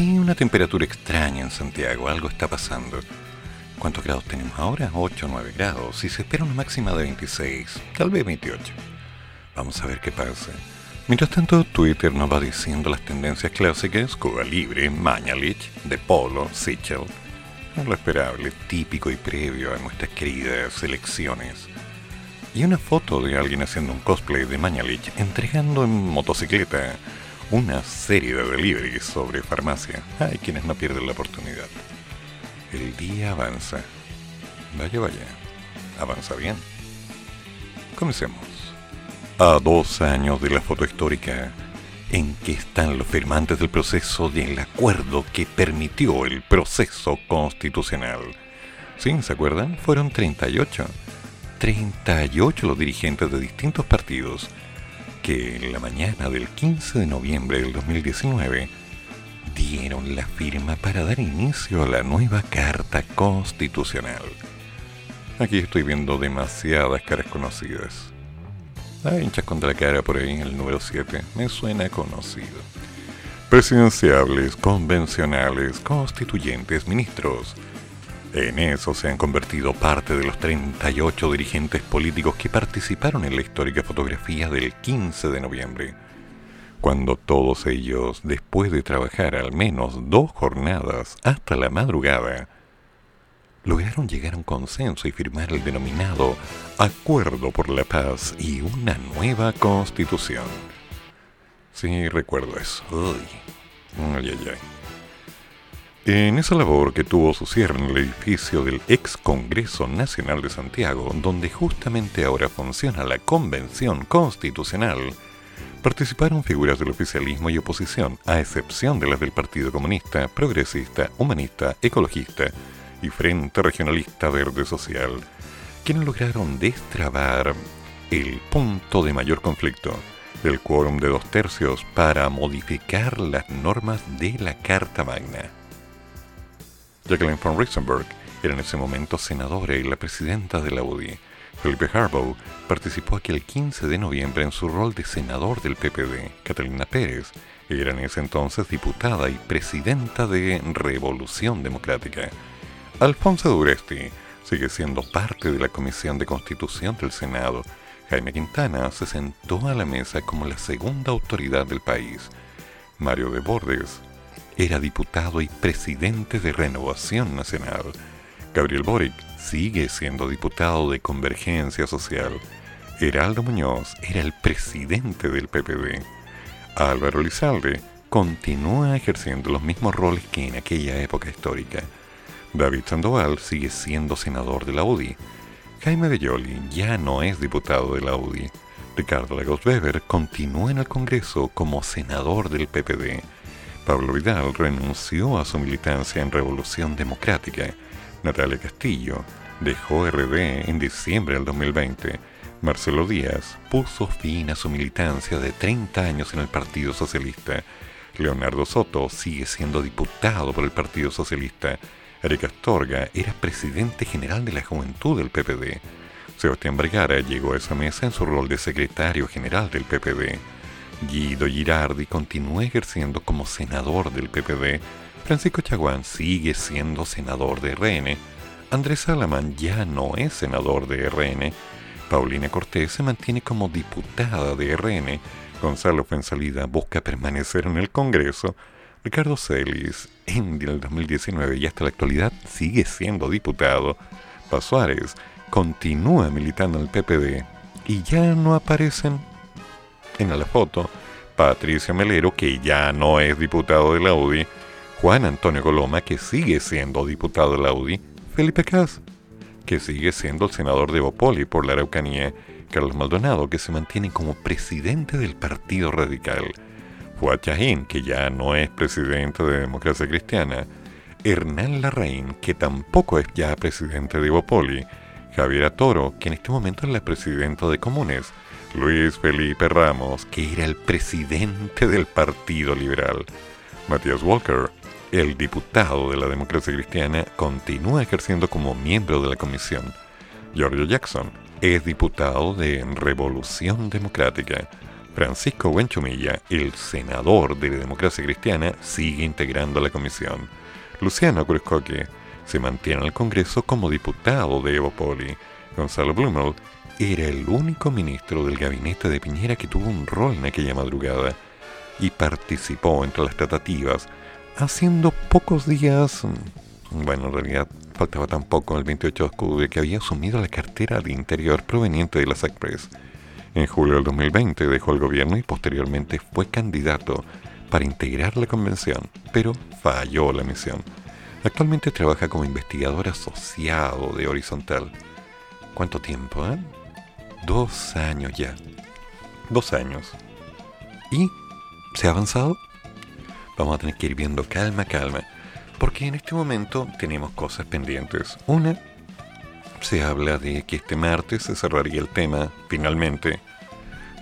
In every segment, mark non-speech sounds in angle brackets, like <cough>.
Sí, una temperatura extraña en Santiago, algo está pasando. ¿Cuántos grados tenemos ahora? 8 o 9 grados y se espera una máxima de 26, tal vez 28. Vamos a ver qué pasa. Mientras tanto, Twitter nos va diciendo las tendencias clásicas, Cuba Libre, Mañalich, De Polo, Sichel. Lo esperable, típico y previo a nuestras queridas elecciones. Y una foto de alguien haciendo un cosplay de Mañalich entregando en motocicleta una serie de deliveries sobre farmacia. Hay quienes no pierden la oportunidad. El día avanza. Vaya, vaya. Avanza bien. Comencemos a dos años de la foto histórica en que están los firmantes del proceso del acuerdo que permitió el proceso constitucional. ¿Sí? ¿Se acuerdan? Fueron 38. 38 los dirigentes de distintos partidos que en la mañana del 15 de noviembre del 2019 dieron la firma para dar inicio a la nueva Carta Constitucional. Aquí estoy viendo demasiadas caras conocidas. Hay hinchas contra la cara por ahí, el número 7. Me suena conocido. Presidenciables, convencionales, constituyentes, ministros. En eso se han convertido parte de los 38 dirigentes políticos que participaron en la histórica fotografía del 15 de noviembre, cuando todos ellos, después de trabajar al menos dos jornadas hasta la madrugada, lograron llegar a un consenso y firmar el denominado Acuerdo por la Paz y una nueva constitución. Sí, recuerdo eso. Ay, ay, ay. En esa labor que tuvo su cierre en el edificio del ex Congreso Nacional de Santiago, donde justamente ahora funciona la Convención Constitucional, participaron figuras del oficialismo y oposición, a excepción de las del Partido Comunista, Progresista, Humanista, Ecologista, y Frente Regionalista Verde Social, quienes lograron destrabar el punto de mayor conflicto, el quórum de dos tercios para modificar las normas de la Carta Magna. Jacqueline von Riesenberg era en ese momento senadora y la presidenta de la UDI. Felipe Harbaugh participó aquel 15 de noviembre en su rol de senador del PPD. Catalina Pérez era en ese entonces diputada y presidenta de Revolución Democrática. Alfonso Duresti sigue siendo parte de la Comisión de Constitución del Senado. Jaime Quintana se sentó a la mesa como la segunda autoridad del país. Mario de Bordes era diputado y presidente de Renovación Nacional. Gabriel Boric sigue siendo diputado de Convergencia Social. Heraldo Muñoz era el presidente del PPD. Álvaro Lizalde continúa ejerciendo los mismos roles que en aquella época histórica. David Sandoval sigue siendo senador de la UDI. Jaime Belloli ya no es diputado de la UDI. Ricardo Lagos Weber continúa en el Congreso como senador del PPD. Pablo Vidal renunció a su militancia en Revolución Democrática. Natalia Castillo dejó RD en diciembre del 2020. Marcelo Díaz puso fin a su militancia de 30 años en el Partido Socialista. Leonardo Soto sigue siendo diputado por el Partido Socialista Eric Astorga era presidente general de la juventud del PPD. Sebastián Vergara llegó a esa mesa en su rol de secretario general del PPD. Guido Girardi continúa ejerciendo como senador del PPD. Francisco Chaguán sigue siendo senador de RN. Andrés Salaman ya no es senador de RN. Paulina Cortés se mantiene como diputada de RN. Gonzalo Fuensalida busca permanecer en el Congreso Ricardo Celis, en el 2019 y hasta la actualidad sigue siendo diputado. Paz Suárez continúa militando en el PPD y ya no aparecen en la foto Patricia Melero, que ya no es diputado de la UDI, Juan Antonio Coloma, que sigue siendo diputado de la UDI, Felipe Cas, que sigue siendo el senador de Bopoli por la Araucanía, Carlos Maldonado, que se mantiene como presidente del Partido Radical, Fuad que ya no es presidente de Democracia Cristiana, Hernán Larraín, que tampoco es ya presidente de Ivopoli, Javier Toro, que en este momento es la presidenta de Comunes, Luis Felipe Ramos, que era el presidente del Partido Liberal, Matías Walker, el diputado de la democracia cristiana, continúa ejerciendo como miembro de la comisión. Giorgio Jackson es diputado de Revolución Democrática. Francisco Buenchumilla, el senador de la democracia cristiana, sigue integrando la comisión. Luciano Cruzcoque se mantiene en el Congreso como diputado de Evopoli. Gonzalo Blumel era el único ministro del gabinete de Piñera que tuvo un rol en aquella madrugada y participó entre las tratativas haciendo pocos días, mm, bueno, en realidad faltaba tan poco, el 28 de octubre, que había asumido la cartera de Interior proveniente de la SACPRES. En julio del 2020 dejó el gobierno y posteriormente fue candidato para integrar la convención, pero falló la misión. Actualmente trabaja como investigador asociado de Horizontal. ¿Cuánto tiempo, eh? Dos años ya. Dos años. ¿Y se ha avanzado? vamos a tener que ir viendo calma, calma, porque en este momento tenemos cosas pendientes. Una, se habla de que este martes se cerraría el tema, finalmente,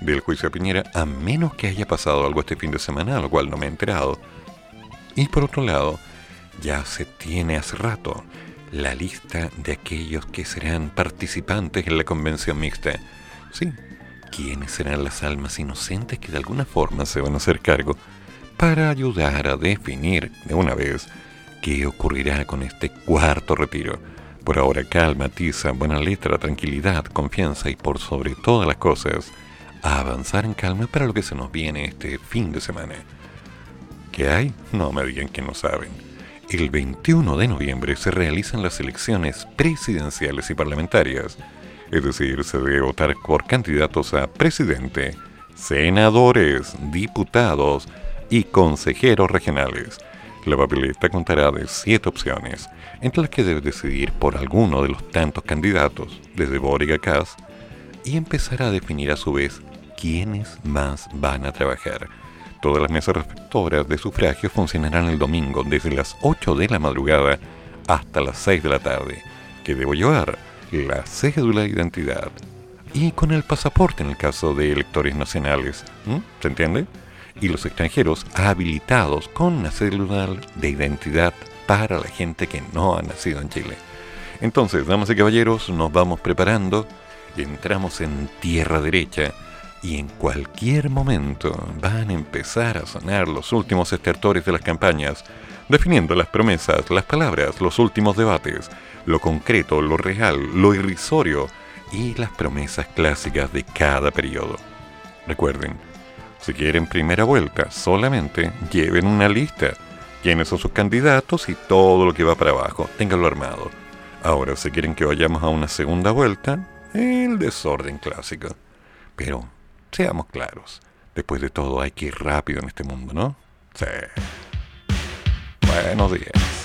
del juicio a Piñera, a menos que haya pasado algo este fin de semana, lo cual no me he enterado. Y por otro lado, ya se tiene hace rato la lista de aquellos que serán participantes en la convención mixta. Sí, ¿quiénes serán las almas inocentes que de alguna forma se van a hacer cargo para ayudar a definir de una vez qué ocurrirá con este cuarto retiro. Por ahora calma, tiza, buena letra, tranquilidad, confianza y por sobre todas las cosas, a avanzar en calma para lo que se nos viene este fin de semana. ¿Qué hay? No me digan que no saben. El 21 de noviembre se realizan las elecciones presidenciales y parlamentarias, es decir, se debe votar por candidatos a presidente, senadores, diputados, y consejeros regionales. La papeleta contará de siete opciones, entre las que debe decidir por alguno de los tantos candidatos, desde Boric Kass, y empezar a definir a su vez quiénes más van a trabajar. Todas las mesas reflectoras de sufragio funcionarán el domingo desde las 8 de la madrugada hasta las 6 de la tarde, que debo llevar la cédula de identidad y con el pasaporte en el caso de electores nacionales. ¿Se entiende? y los extranjeros habilitados con una cédula de identidad para la gente que no ha nacido en Chile. Entonces, damas y caballeros, nos vamos preparando, entramos en tierra derecha y en cualquier momento van a empezar a sonar los últimos estertores de las campañas, definiendo las promesas, las palabras, los últimos debates, lo concreto, lo real, lo irrisorio y las promesas clásicas de cada periodo. Recuerden, si quieren primera vuelta, solamente lleven una lista. Quiénes son sus candidatos y todo lo que va para abajo. Ténganlo armado. Ahora, si quieren que vayamos a una segunda vuelta, el desorden clásico. Pero, seamos claros. Después de todo, hay que ir rápido en este mundo, ¿no? Sí. Buenos días.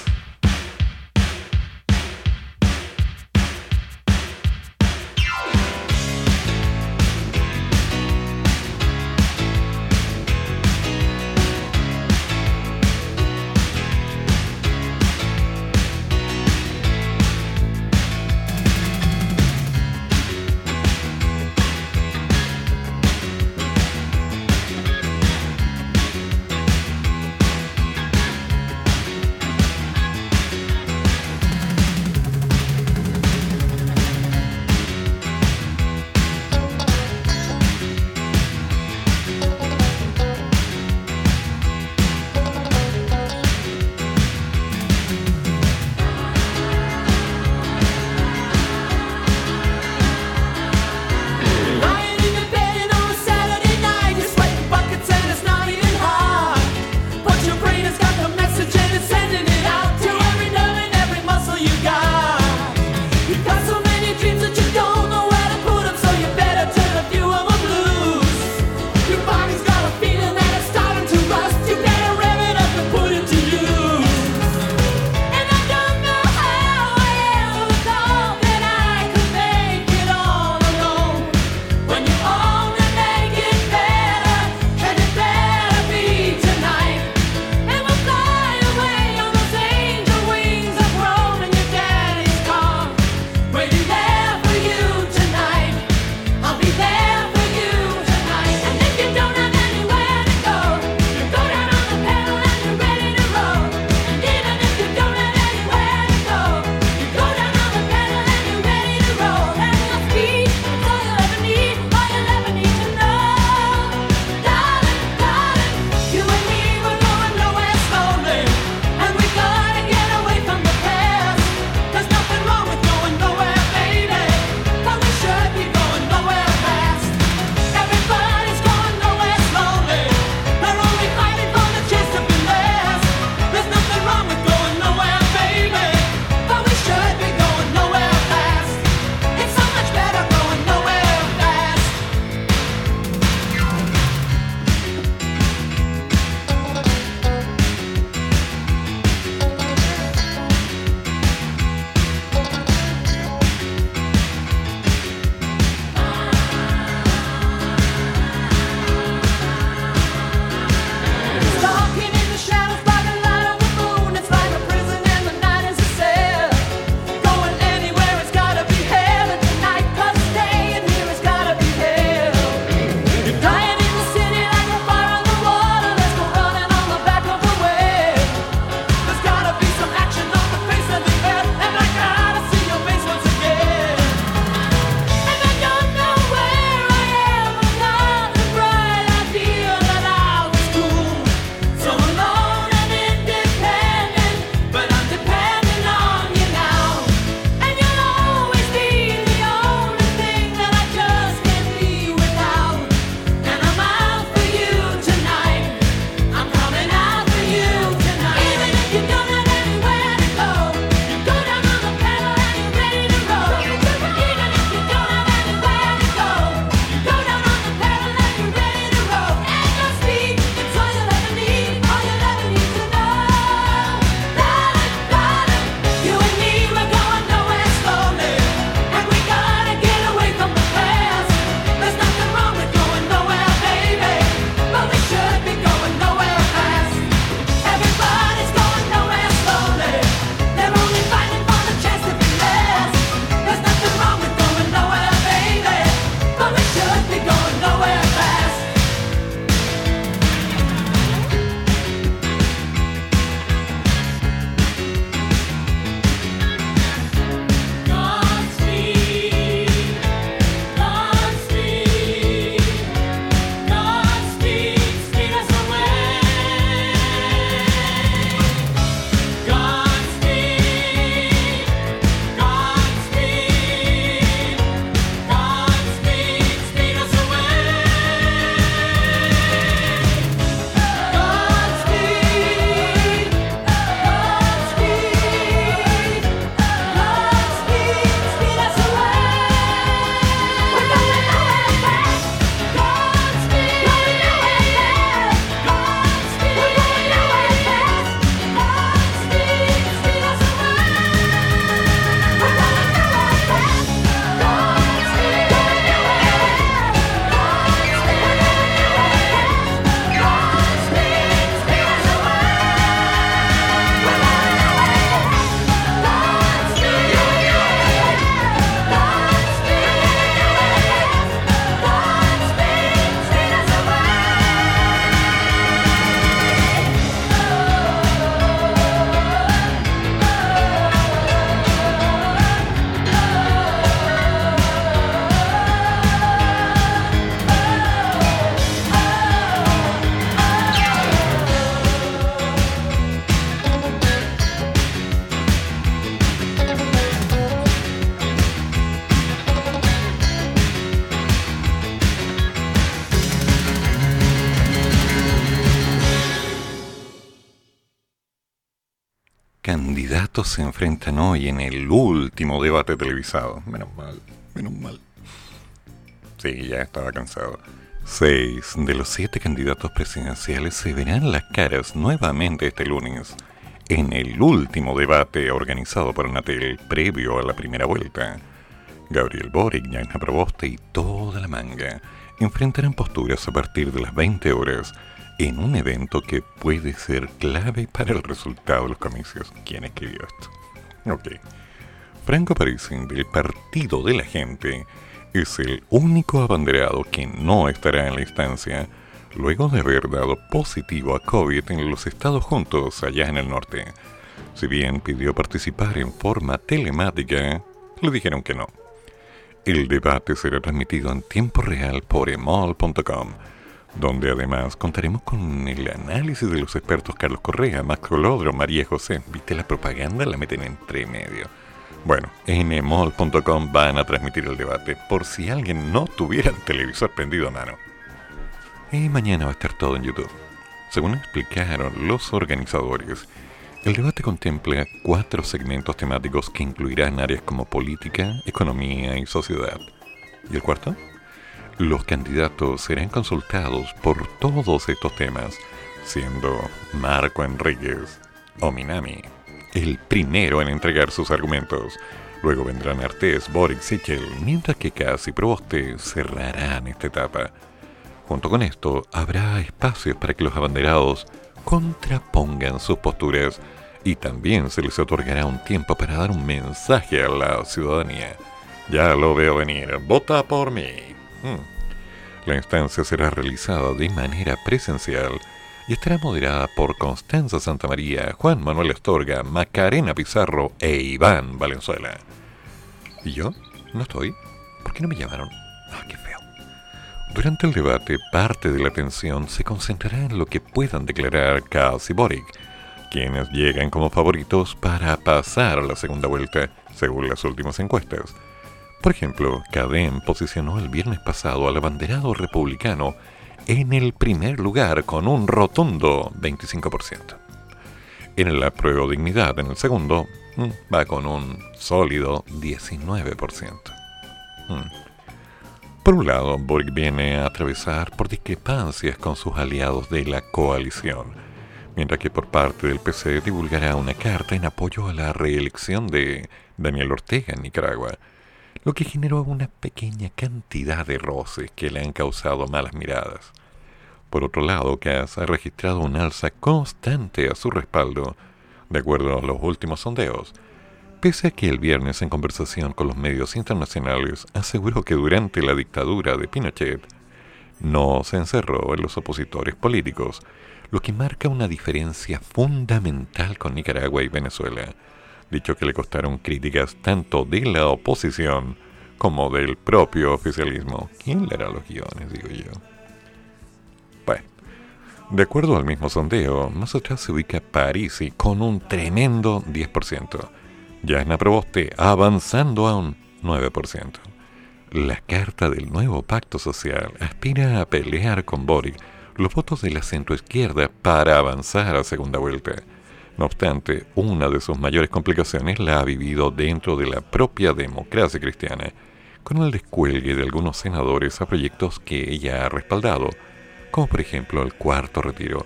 Candidatos se enfrentan hoy en el último debate televisado. Menos mal, menos mal. Sí, ya estaba cansado. Seis de los siete candidatos presidenciales se verán las caras nuevamente este lunes en el último debate organizado por Anatel previo a la primera vuelta. Gabriel Boric, Jaina Proboste y toda la manga enfrentarán posturas a partir de las 20 horas en un evento que puede ser clave para el resultado de los comicios. ¿Quién escribió esto? Ok. Franco Parisi, del Partido de la Gente, es el único abanderado que no estará en la instancia luego de haber dado positivo a COVID en los Estados Juntos allá en el norte. Si bien pidió participar en forma telemática, le dijeron que no. El debate será transmitido en tiempo real por emol.com donde además contaremos con el análisis de los expertos Carlos Correa, Max Colodro, María José. ¿Viste la propaganda? La meten entre medio. Bueno, en van a transmitir el debate por si alguien no tuviera el televisor prendido a mano. Y mañana va a estar todo en YouTube. Según explicaron los organizadores, el debate contempla cuatro segmentos temáticos que incluirán áreas como política, economía y sociedad. ¿Y el cuarto? Los candidatos serán consultados por todos estos temas, siendo Marco Enríquez o Minami el primero en entregar sus argumentos. Luego vendrán Artés, Boric, Sichel, mientras que Casi y Proboste cerrarán esta etapa. Junto con esto, habrá espacios para que los abanderados contrapongan sus posturas y también se les otorgará un tiempo para dar un mensaje a la ciudadanía. Ya lo veo venir, vota por mí. Hmm. La instancia será realizada de manera presencial y estará moderada por Constanza Santamaría, Juan Manuel Estorga, Macarena Pizarro e Iván Valenzuela. ¿Y yo? ¿No estoy? ¿Por qué no me llamaron? Ah, qué feo. Durante el debate, parte de la atención se concentrará en lo que puedan declarar Kass y Boric, quienes llegan como favoritos para pasar a la segunda vuelta, según las últimas encuestas. Por ejemplo, Cadem posicionó el viernes pasado al abanderado republicano en el primer lugar con un rotundo 25%. En la prueba dignidad en el segundo mm, va con un sólido 19%. Mm. Por un lado, Boric viene a atravesar por discrepancias con sus aliados de la coalición, mientras que por parte del PC divulgará una carta en apoyo a la reelección de Daniel Ortega en Nicaragua, lo que generó una pequeña cantidad de roces que le han causado malas miradas. Por otro lado, Cass ha registrado un alza constante a su respaldo, de acuerdo a los últimos sondeos, pese a que el viernes en conversación con los medios internacionales aseguró que durante la dictadura de Pinochet no se encerró en los opositores políticos, lo que marca una diferencia fundamental con Nicaragua y Venezuela dicho que le costaron críticas tanto de la oposición como del propio oficialismo. ¿Quién le hará los guiones, digo yo? Bueno, de acuerdo al mismo sondeo, más atrás se ubica Parisi con un tremendo 10%. Yasna Proboste avanzando a un 9%. La carta del nuevo pacto social aspira a pelear con Boric los votos de la centroizquierda para avanzar a segunda vuelta no obstante, una de sus mayores complicaciones la ha vivido dentro de la propia democracia cristiana, con el descuelgue de algunos senadores a proyectos que ella ha respaldado, como por ejemplo el cuarto retiro.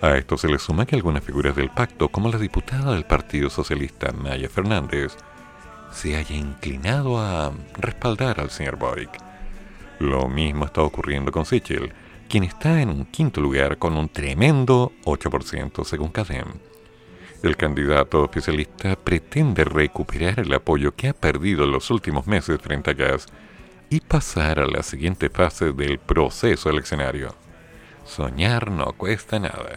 A esto se le suma que algunas figuras del pacto, como la diputada del Partido Socialista Maya Fernández, se haya inclinado a respaldar al señor Boric. Lo mismo está ocurriendo con Sichel, quien está en un quinto lugar con un tremendo 8% según CADEM. El candidato oficialista pretende recuperar el apoyo que ha perdido en los últimos meses frente a Gas y pasar a la siguiente fase del proceso eleccionario. Soñar no cuesta nada.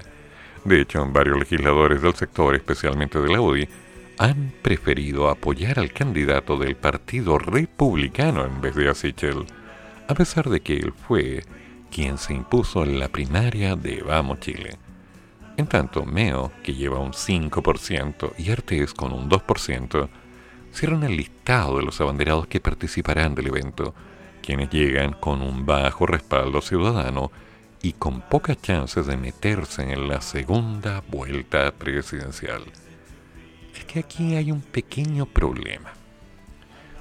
De hecho, varios legisladores del sector, especialmente de la UDI, han preferido apoyar al candidato del Partido Republicano en vez de a Sichel, a pesar de que él fue quien se impuso en la primaria de Vamos Chile. En tanto, Meo, que lleva un 5%, y Artes con un 2%, cierran el listado de los abanderados que participarán del evento, quienes llegan con un bajo respaldo ciudadano y con pocas chances de meterse en la segunda vuelta presidencial. Es que aquí hay un pequeño problema.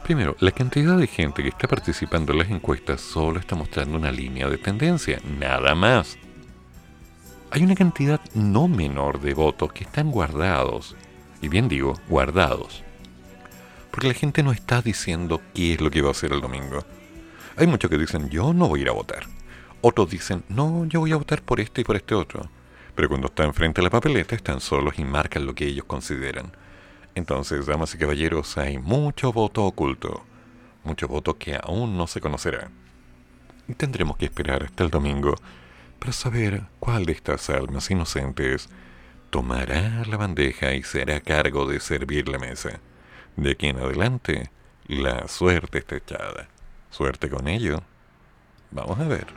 Primero, la cantidad de gente que está participando en las encuestas solo está mostrando una línea de tendencia, nada más. Hay una cantidad no menor de votos que están guardados, y bien digo, guardados, porque la gente no está diciendo qué es lo que va a hacer el domingo. Hay muchos que dicen, yo no voy a ir a votar. Otros dicen, no, yo voy a votar por este y por este otro. Pero cuando están frente a la papeleta están solos y marcan lo que ellos consideran. Entonces, damas y caballeros, hay mucho voto oculto. Mucho voto que aún no se conocerá. Y tendremos que esperar hasta el domingo para saber cuál de estas almas inocentes tomará la bandeja y será cargo de servir la mesa. De aquí en adelante, la suerte está echada. Suerte con ello. Vamos a ver.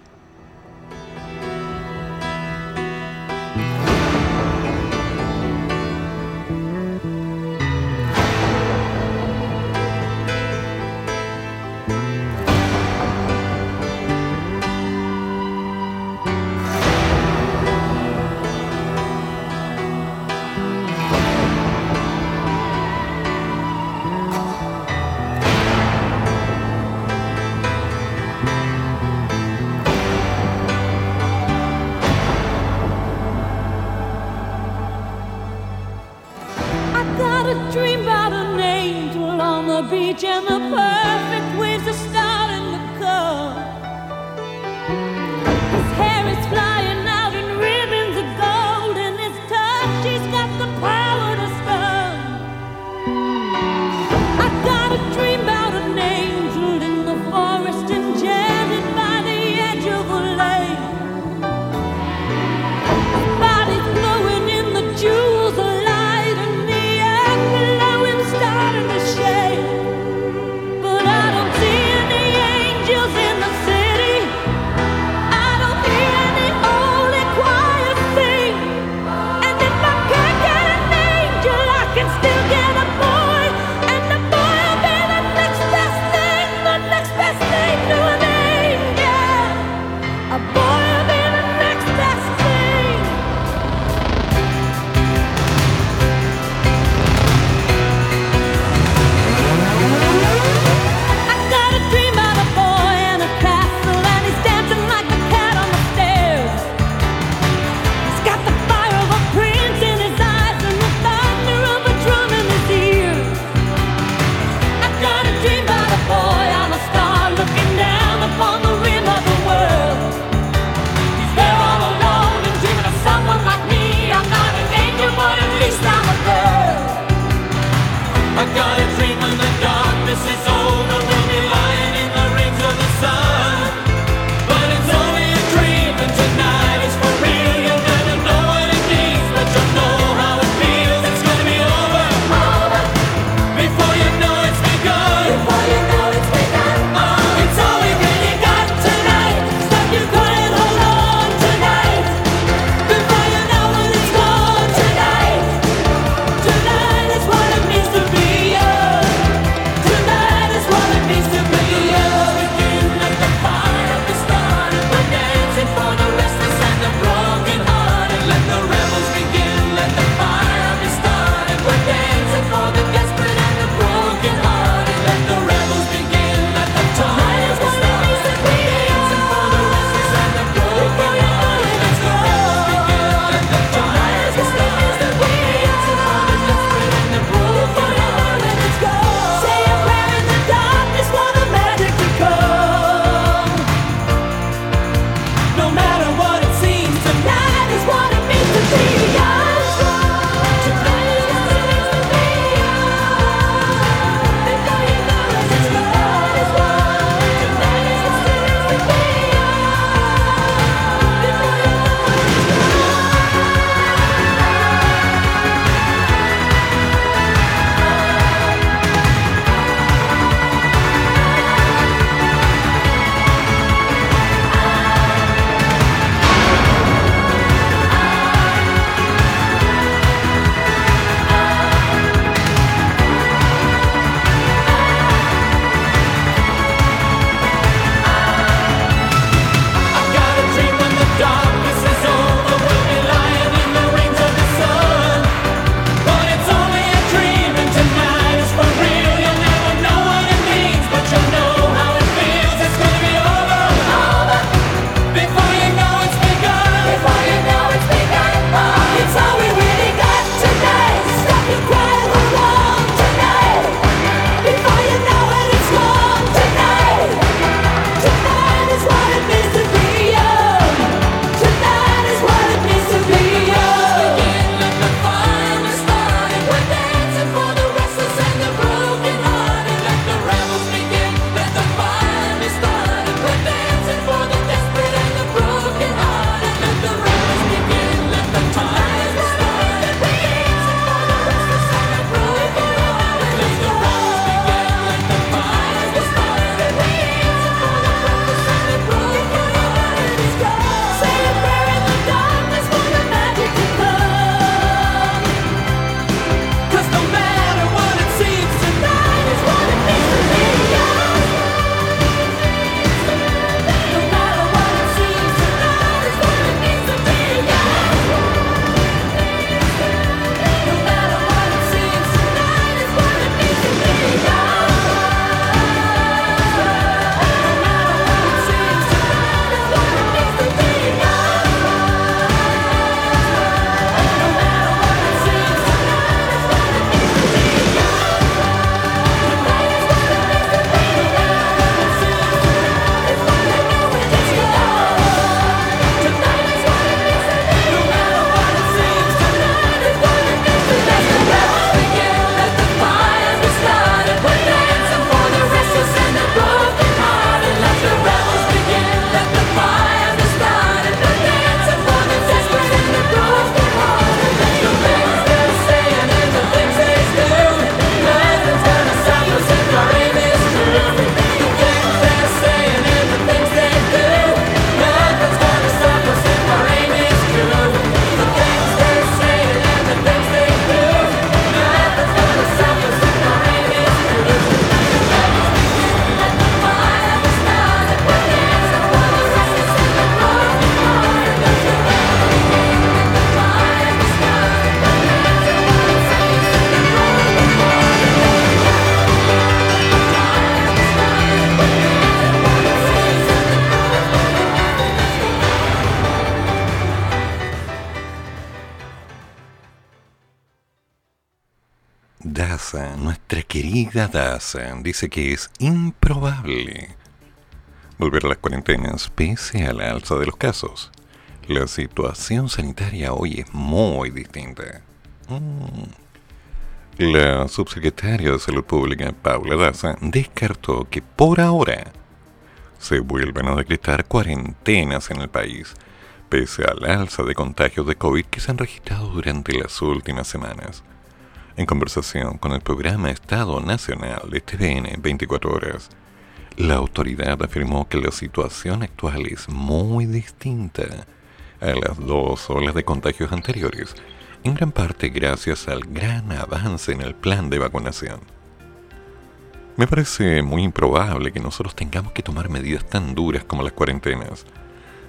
Querida Daza, dice que es improbable volver a las cuarentenas pese a la alza de los casos. La situación sanitaria hoy es muy distinta. Mm. La subsecretaria de Salud Pública, Paula Daza, descartó que por ahora se vuelvan a decretar cuarentenas en el país, pese al alza de contagios de COVID que se han registrado durante las últimas semanas. En conversación con el programa Estado Nacional de TVN 24 Horas, la autoridad afirmó que la situación actual es muy distinta a las dos olas de contagios anteriores en gran parte gracias al gran avance en el plan de vacunación. Me parece muy improbable que nosotros tengamos que tomar medidas tan duras como las cuarentenas.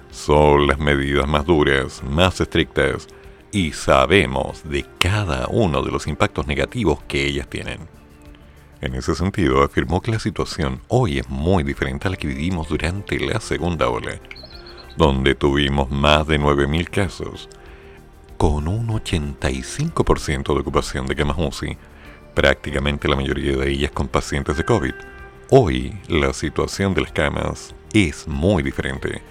Son las medidas más duras, más estrictas, y sabemos de cada uno de los impactos negativos que ellas tienen. En ese sentido, afirmó que la situación hoy es muy diferente a la que vivimos durante la segunda ola, donde tuvimos más de 9.000 casos, con un 85% de ocupación de camas UCI, prácticamente la mayoría de ellas con pacientes de COVID. Hoy la situación de las camas es muy diferente.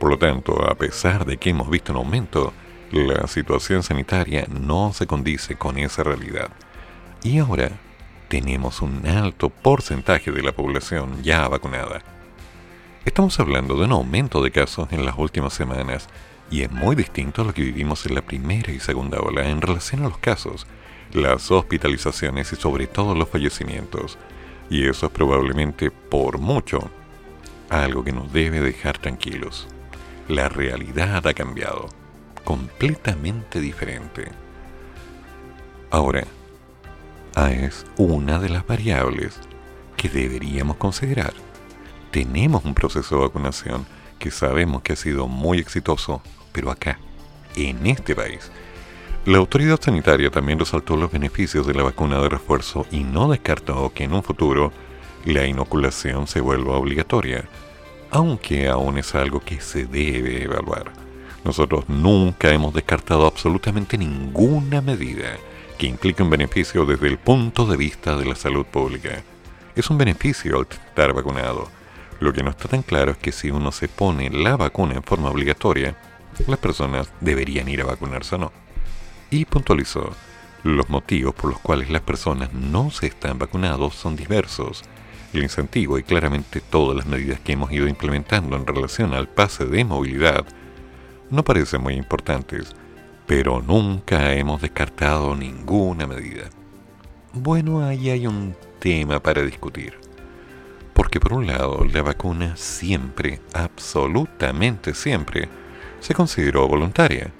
Por lo tanto, a pesar de que hemos visto un aumento, la situación sanitaria no se condice con esa realidad. Y ahora tenemos un alto porcentaje de la población ya vacunada. Estamos hablando de un aumento de casos en las últimas semanas y es muy distinto a lo que vivimos en la primera y segunda ola en relación a los casos, las hospitalizaciones y sobre todo los fallecimientos. Y eso es probablemente por mucho algo que nos debe dejar tranquilos. La realidad ha cambiado, completamente diferente. Ahora, es una de las variables que deberíamos considerar. Tenemos un proceso de vacunación que sabemos que ha sido muy exitoso pero acá, en este país. La autoridad sanitaria también resaltó los beneficios de la vacuna de refuerzo y no descartó que en un futuro la inoculación se vuelva obligatoria, aunque aún es algo que se debe evaluar. Nosotros nunca hemos descartado absolutamente ninguna medida que implique un beneficio desde el punto de vista de la salud pública. Es un beneficio estar vacunado. Lo que no está tan claro es que si uno se pone la vacuna en forma obligatoria, las personas deberían ir a vacunarse o no. Y puntualizó, los motivos por los cuales las personas no se están vacunados son diversos. El incentivo y claramente todas las medidas que hemos ido implementando en relación al pase de movilidad no parecen muy importantes, pero nunca hemos descartado ninguna medida. Bueno, ahí hay un tema para discutir. Porque por un lado, la vacuna siempre, absolutamente siempre, se consideró voluntaria,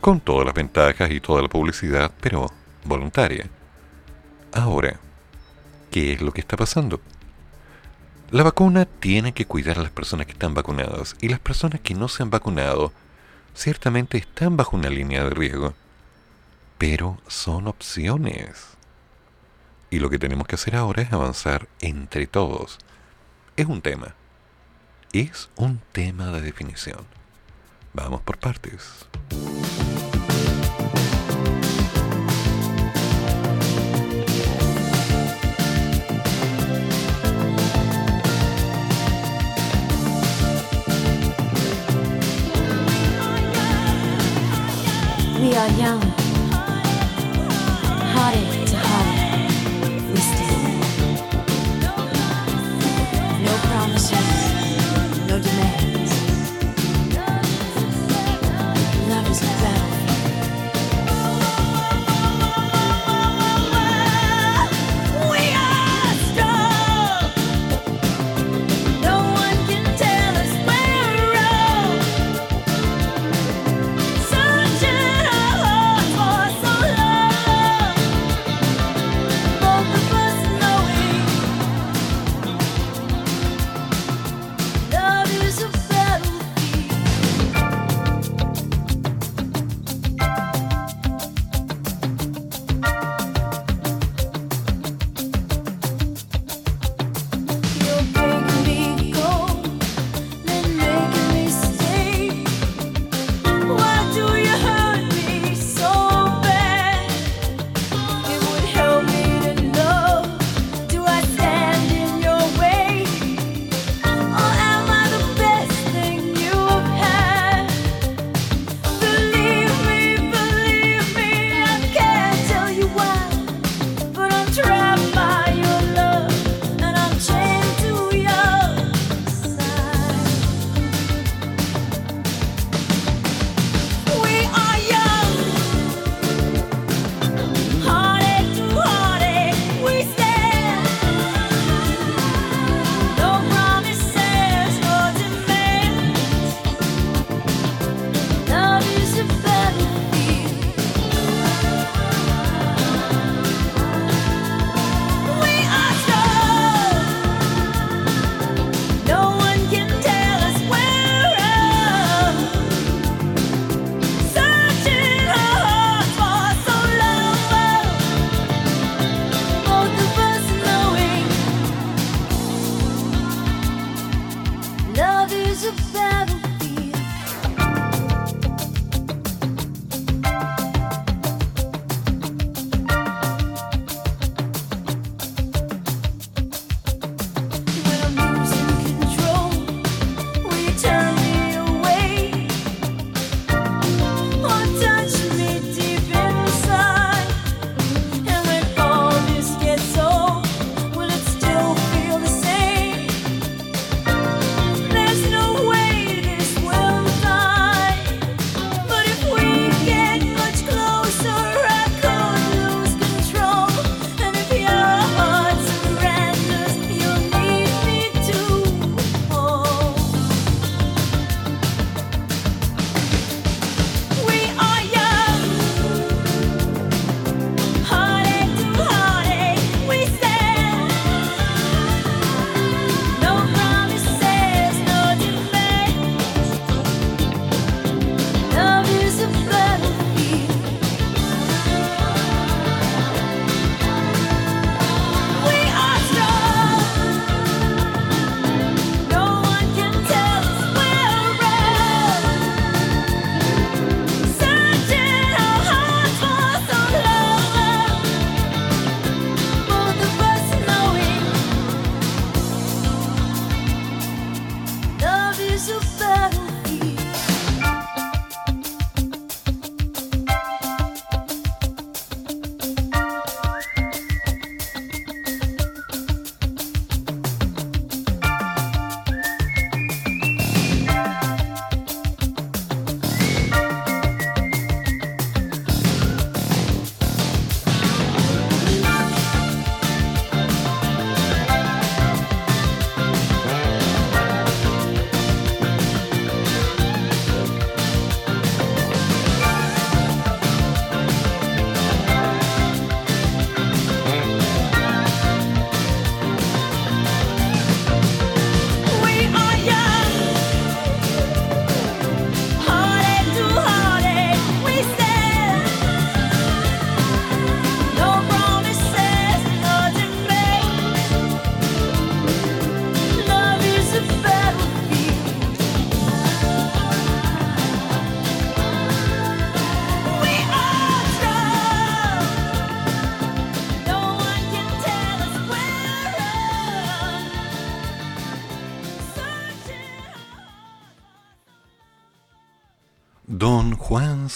con todas las ventajas y toda la publicidad, pero voluntaria. Ahora, ¿qué es lo que está pasando? La vacuna tiene que cuidar a las personas que están vacunadas y las personas que no se han vacunado ciertamente están bajo una línea de riesgo, pero son opciones. Y lo que tenemos que hacer ahora es avanzar entre todos. Es un tema. Es un tema de definición. Vamos por partes. Young,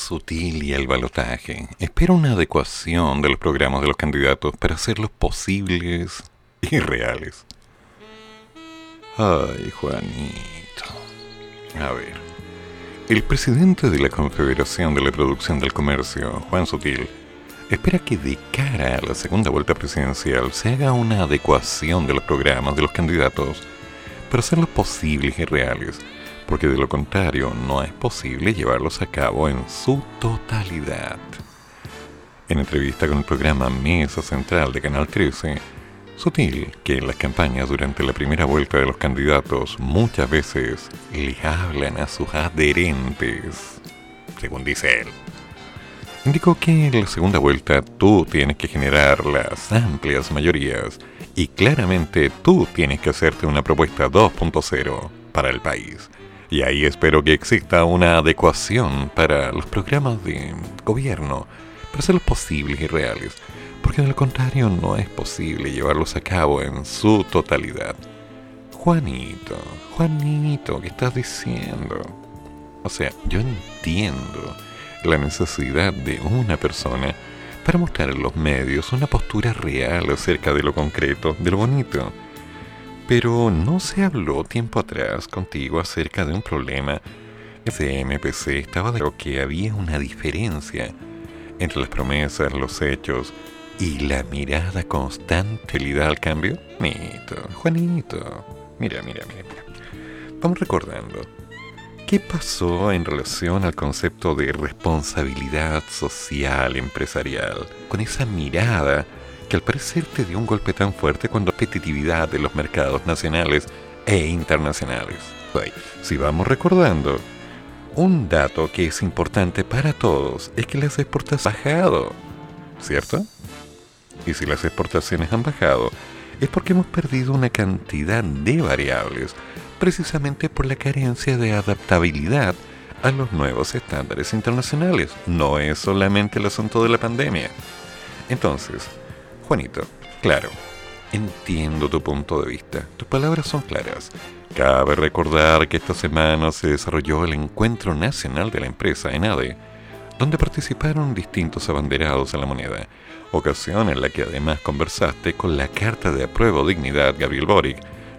Sutil y el balotaje espera una adecuación de los programas de los candidatos para hacerlos posibles y reales. Ay, Juanito. A ver. El presidente de la Confederación de la Producción del Comercio, Juan Sutil, espera que de cara a la segunda vuelta presidencial se haga una adecuación de los programas de los candidatos para hacerlos posibles y reales, porque de lo contrario no es posible llevarlos a cabo en su totalidad. En entrevista con el programa Mesa Central de Canal 13, Sutil, que en las campañas durante la primera vuelta de los candidatos muchas veces le hablan a sus adherentes, según dice él. Indicó que en la segunda vuelta tú tienes que generar las amplias mayorías y claramente tú tienes que hacerte una propuesta 2.0 para el país. Y ahí espero que exista una adecuación para los programas de gobierno, para hacerlos posibles y reales, porque de lo contrario no es posible llevarlos a cabo en su totalidad. Juanito, Juanito, ¿qué estás diciendo? O sea, yo entiendo la necesidad de una persona para mostrar en los medios una postura real acerca de lo concreto, de lo bonito. Pero no se habló tiempo atrás contigo acerca de un problema. Ese MPC estaba de lo que había una diferencia entre las promesas, los hechos y la mirada constante le da al cambio. Juanito, Juanito, mira, mira, mira. Vamos recordando. ¿Qué pasó en relación al concepto de responsabilidad social empresarial? Con esa mirada que al parecer te dio un golpe tan fuerte cuando la competitividad de los mercados nacionales e internacionales. Si vamos recordando, un dato que es importante para todos es que las exportaciones han bajado, ¿cierto? Y si las exportaciones han bajado, es porque hemos perdido una cantidad de variables precisamente por la carencia de adaptabilidad a los nuevos estándares internacionales. No es solamente el asunto de la pandemia. Entonces, Juanito, claro, entiendo tu punto de vista. Tus palabras son claras. Cabe recordar que esta semana se desarrolló el Encuentro Nacional de la Empresa, ENADE, donde participaron distintos abanderados a la moneda, ocasión en la que además conversaste con la Carta de Apruebo Dignidad Gabriel Boric,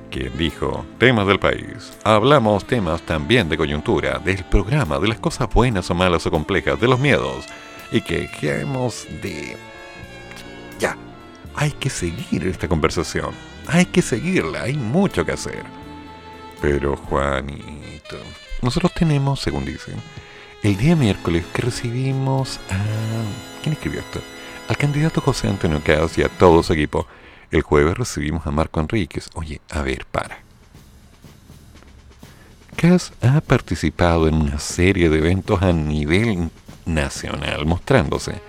quien dijo, temas del país, hablamos temas también de coyuntura, del programa, de las cosas buenas o malas o complejas, de los miedos, y que de... Ya, hay que seguir esta conversación, hay que seguirla, hay mucho que hacer. Pero Juanito, nosotros tenemos, según dicen, el día miércoles que recibimos a... ¿Quién escribió esto? Al candidato José Antonio Cas y a todo su equipo el jueves recibimos a Marco Enríquez. Oye, a ver, para. Cass ha participado en una serie de eventos a nivel nacional, mostrándose.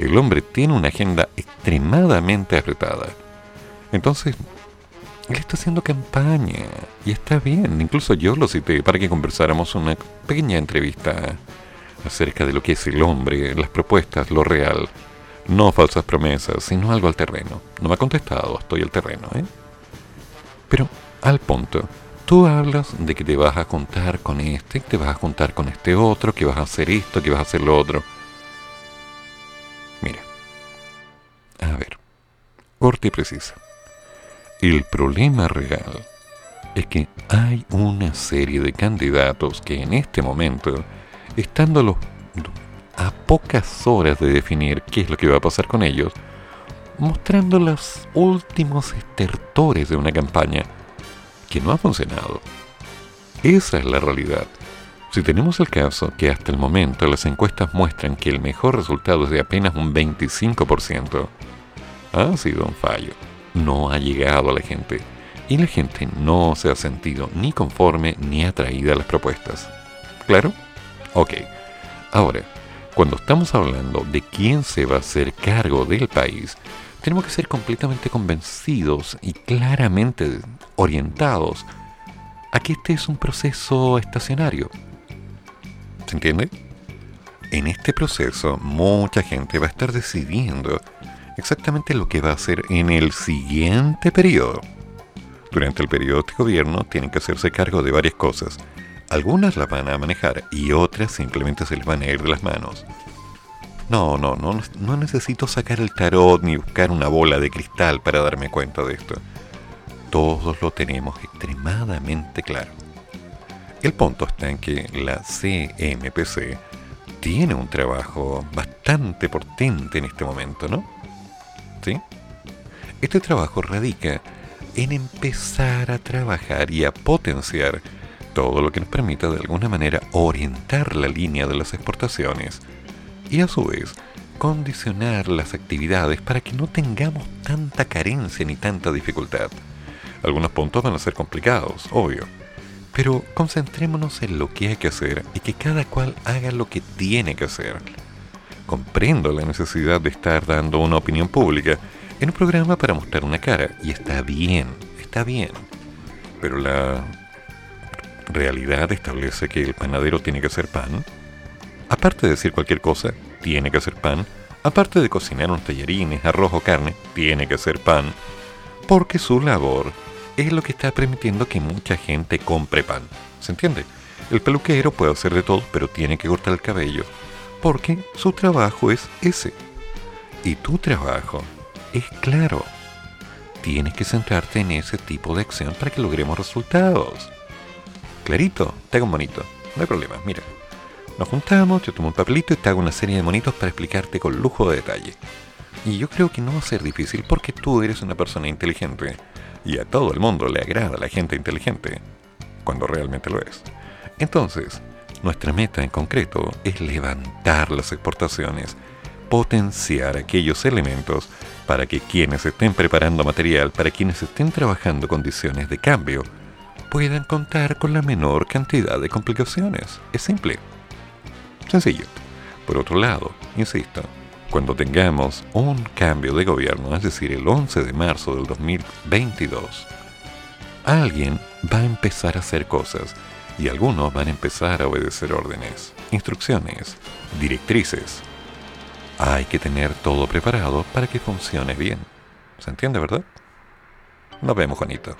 El hombre tiene una agenda extremadamente apretada. Entonces, él está haciendo campaña y está bien. Incluso yo lo cité para que conversáramos una pequeña entrevista acerca de lo que es el hombre, las propuestas, lo real. No falsas promesas, sino algo al terreno. No me ha contestado, estoy al terreno, ¿eh? Pero, al punto, tú hablas de que te vas a contar con este, que te vas a juntar con este otro, que vas a hacer esto, que vas a hacer lo otro. A ver, corte y precisa. El problema real es que hay una serie de candidatos que en este momento, estando a pocas horas de definir qué es lo que va a pasar con ellos, mostrando los últimos estertores de una campaña que no ha funcionado. Esa es la realidad. Si tenemos el caso que hasta el momento las encuestas muestran que el mejor resultado es de apenas un 25%, ha sido un fallo. No ha llegado a la gente. Y la gente no se ha sentido ni conforme ni atraída a las propuestas. ¿Claro? Ok. Ahora, cuando estamos hablando de quién se va a hacer cargo del país, tenemos que ser completamente convencidos y claramente orientados a que este es un proceso estacionario. ¿Se entiende? En este proceso mucha gente va a estar decidiendo exactamente lo que va a hacer en el siguiente periodo. Durante el periodo de gobierno tienen que hacerse cargo de varias cosas. Algunas las van a manejar y otras simplemente se les van a ir de las manos. No, no, no, no necesito sacar el tarot ni buscar una bola de cristal para darme cuenta de esto. Todos lo tenemos extremadamente claro. El punto está en que la CMPC tiene un trabajo bastante potente en este momento, ¿no? Este trabajo radica en empezar a trabajar y a potenciar todo lo que nos permita de alguna manera orientar la línea de las exportaciones y a su vez condicionar las actividades para que no tengamos tanta carencia ni tanta dificultad. Algunos puntos van a ser complicados, obvio, pero concentrémonos en lo que hay que hacer y que cada cual haga lo que tiene que hacer. Comprendo la necesidad de estar dando una opinión pública en un programa para mostrar una cara, y está bien, está bien. Pero la realidad establece que el panadero tiene que hacer pan. Aparte de decir cualquier cosa, tiene que hacer pan. Aparte de cocinar unos tallarines, arroz o carne, tiene que hacer pan. Porque su labor es lo que está permitiendo que mucha gente compre pan. ¿Se entiende? El peluquero puede hacer de todo, pero tiene que cortar el cabello. Porque su trabajo es ese. Y tu trabajo es claro. Tienes que centrarte en ese tipo de acción para que logremos resultados. Clarito, te hago un monito. No hay problema, mira. Nos juntamos, yo tomo un papelito y te hago una serie de monitos para explicarte con lujo de detalle. Y yo creo que no va a ser difícil porque tú eres una persona inteligente. Y a todo el mundo le agrada la gente inteligente. Cuando realmente lo es. Entonces, nuestra meta en concreto es levantar las exportaciones, potenciar aquellos elementos para que quienes estén preparando material, para quienes estén trabajando condiciones de cambio, puedan contar con la menor cantidad de complicaciones. Es simple. Sencillo. Por otro lado, insisto, cuando tengamos un cambio de gobierno, es decir, el 11 de marzo del 2022, alguien va a empezar a hacer cosas y algunos van a empezar a obedecer órdenes, instrucciones, directrices. Hay que tener todo preparado para que funcione bien. ¿Se entiende, verdad? Nos vemos, Juanito.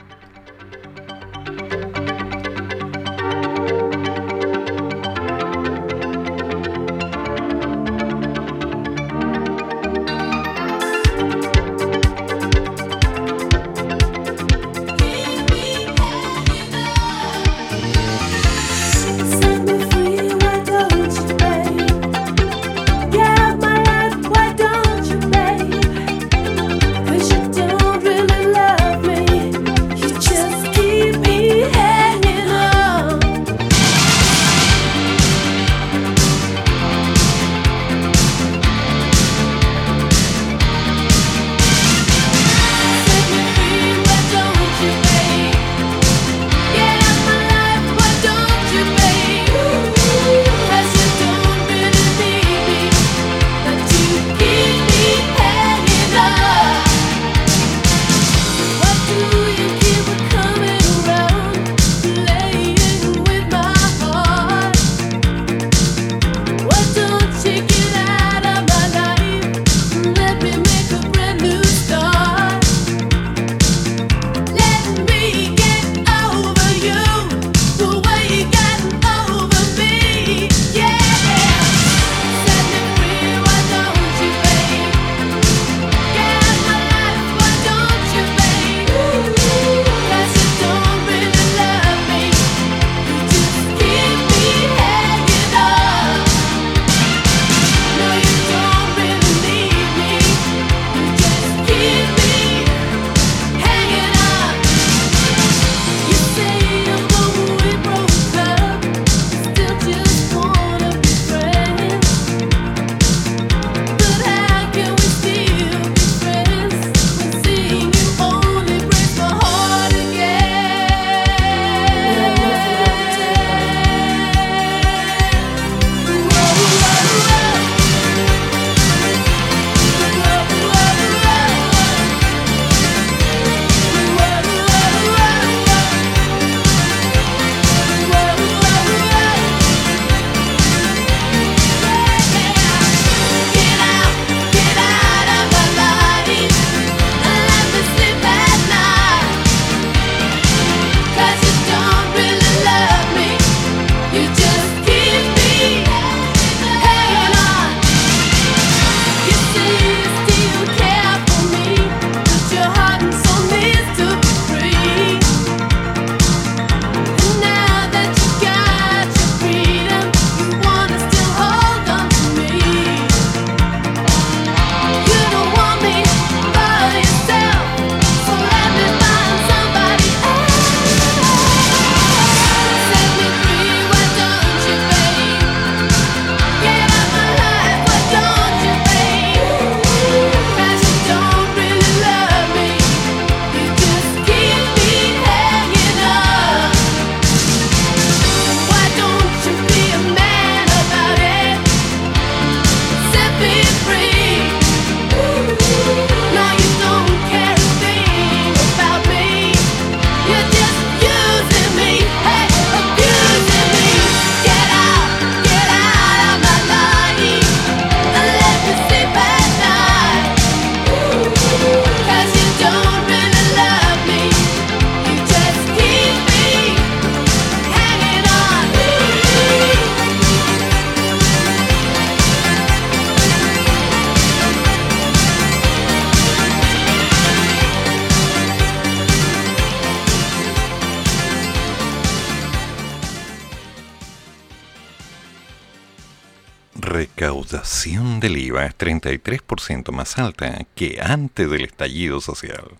33% más alta que antes del estallido social.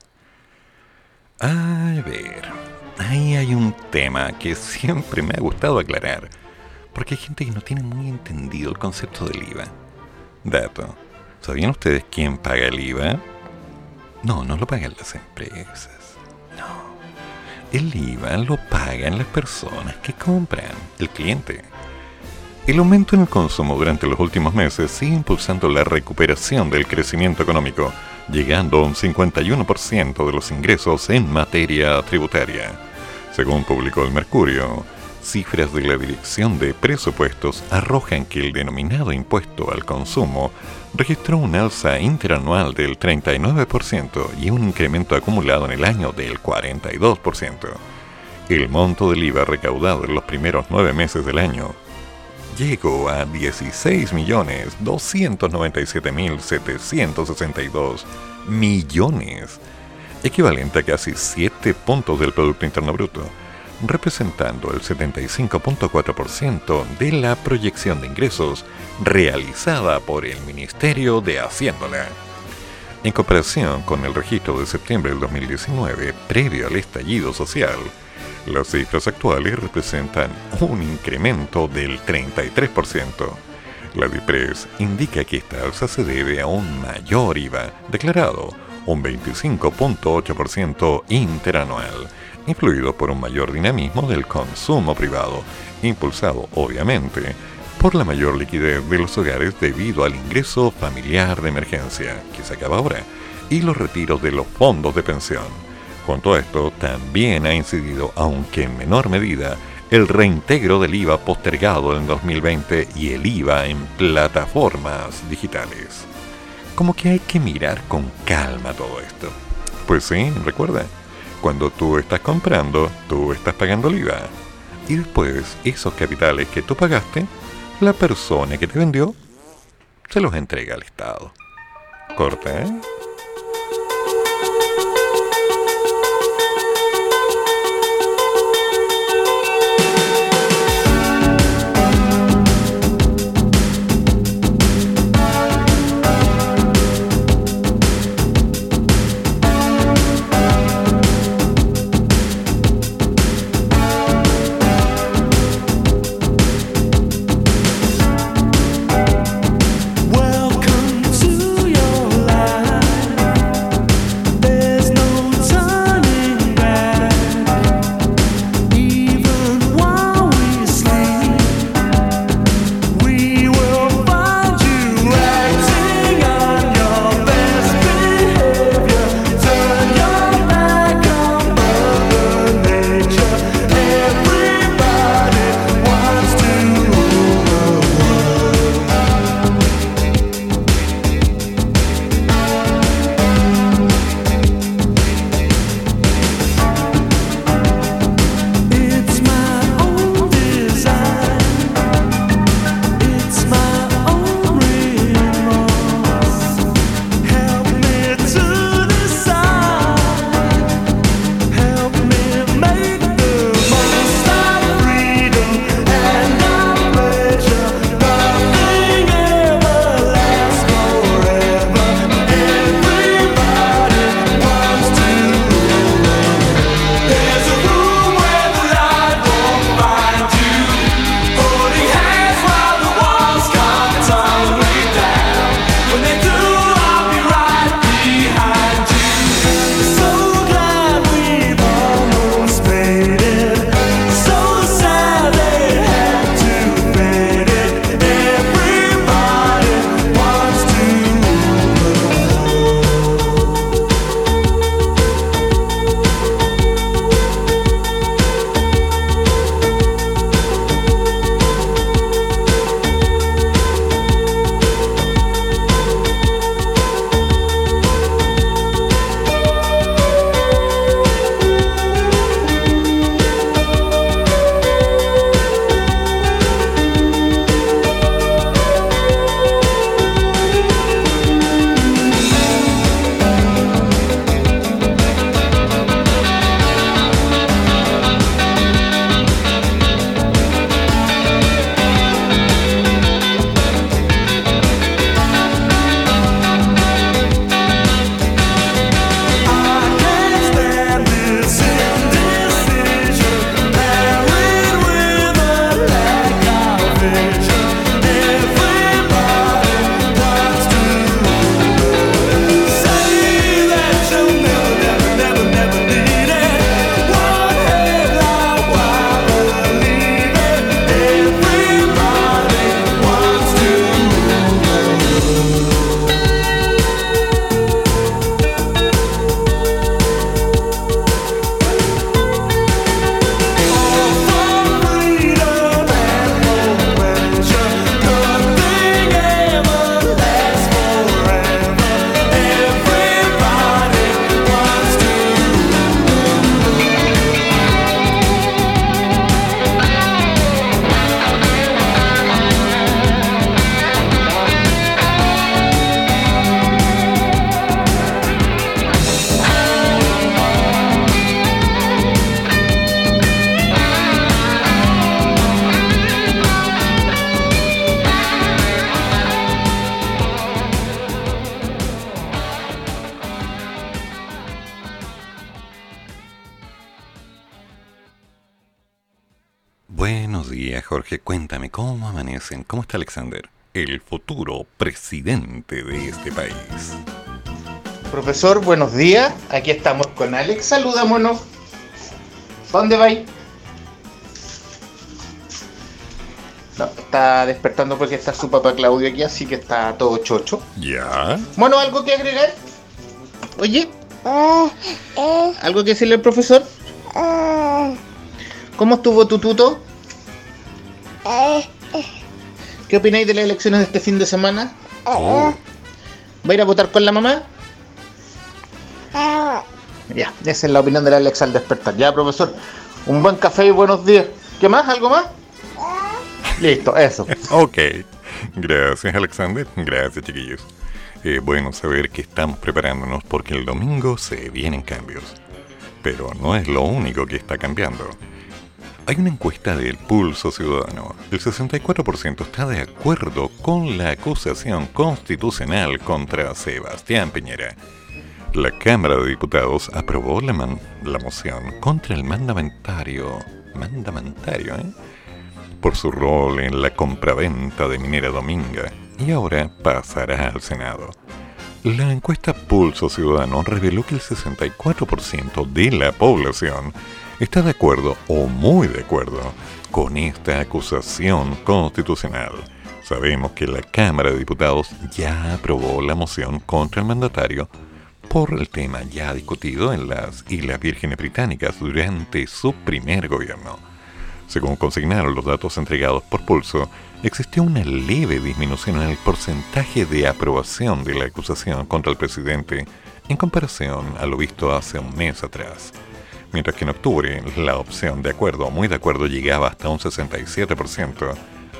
A ver, ahí hay un tema que siempre me ha gustado aclarar, porque hay gente que no tiene muy entendido el concepto del IVA. Dato, ¿sabían ustedes quién paga el IVA? No, no lo pagan las empresas. No. El IVA lo pagan las personas que compran, el cliente. El aumento en el consumo durante los últimos meses sigue impulsando la recuperación del crecimiento económico, llegando a un 51% de los ingresos en materia tributaria. Según publicó el Mercurio, cifras de la Dirección de Presupuestos arrojan que el denominado impuesto al consumo registró un alza interanual del 39% y un incremento acumulado en el año del 42%. El monto del IVA recaudado en los primeros nueve meses del año llegó a 16.297.762 millones, equivalente a casi 7 puntos del Producto Interno Bruto, representando el 75.4% de la proyección de ingresos realizada por el Ministerio de Hacienda. En comparación con el registro de septiembre del 2019, previo al estallido social, las cifras actuales representan un incremento del 33%. La DIPRES indica que esta alza se debe a un mayor IVA declarado, un 25.8% interanual, influido por un mayor dinamismo del consumo privado, impulsado obviamente por la mayor liquidez de los hogares debido al ingreso familiar de emergencia, que se acaba ahora, y los retiros de los fondos de pensión. Junto a esto, también ha incidido, aunque en menor medida, el reintegro del IVA postergado en 2020 y el IVA en plataformas digitales. Como que hay que mirar con calma todo esto. Pues sí, recuerda, cuando tú estás comprando, tú estás pagando el IVA. Y después, esos capitales que tú pagaste, la persona que te vendió, se los entrega al Estado. Corta, ¿eh? Está Alexander? El futuro presidente de este país. Profesor, buenos días. Aquí estamos con Alex. Saludámonos. ¿Dónde vais? No, está despertando porque está su papá Claudio aquí, así que está todo chocho. ¿Ya? Bueno, ¿algo que agregar? Oye. ¿Algo que decirle al profesor? ¿Cómo estuvo tu tuto? ¿Qué opináis de las elecciones de este fin de semana? Oh, ¿Va a ir a votar con la mamá? Ya, esa es la opinión de la Alex al despertar. Ya, profesor, un buen café y buenos días. ¿Qué más? ¿Algo más? Listo, eso. <laughs> ok. Gracias, Alexander. Gracias, chiquillos. Eh, bueno saber que estamos preparándonos porque el domingo se vienen cambios. Pero no es lo único que está cambiando. Hay una encuesta del Pulso Ciudadano. El 64% está de acuerdo con la acusación constitucional contra Sebastián Piñera. La Cámara de Diputados aprobó la, man- la moción contra el mandamentario. Mandamentario, ¿eh? Por su rol en la compraventa de Minera Dominga y ahora pasará al Senado. La encuesta Pulso Ciudadano reveló que el 64% de la población está de acuerdo o muy de acuerdo con esta acusación constitucional. Sabemos que la Cámara de Diputados ya aprobó la moción contra el mandatario por el tema ya discutido en las Islas Vírgenes Británicas durante su primer gobierno. Según consignaron los datos entregados por Pulso, existió una leve disminución en el porcentaje de aprobación de la acusación contra el presidente en comparación a lo visto hace un mes atrás. Mientras que en octubre la opción de acuerdo o muy de acuerdo llegaba hasta un 67%,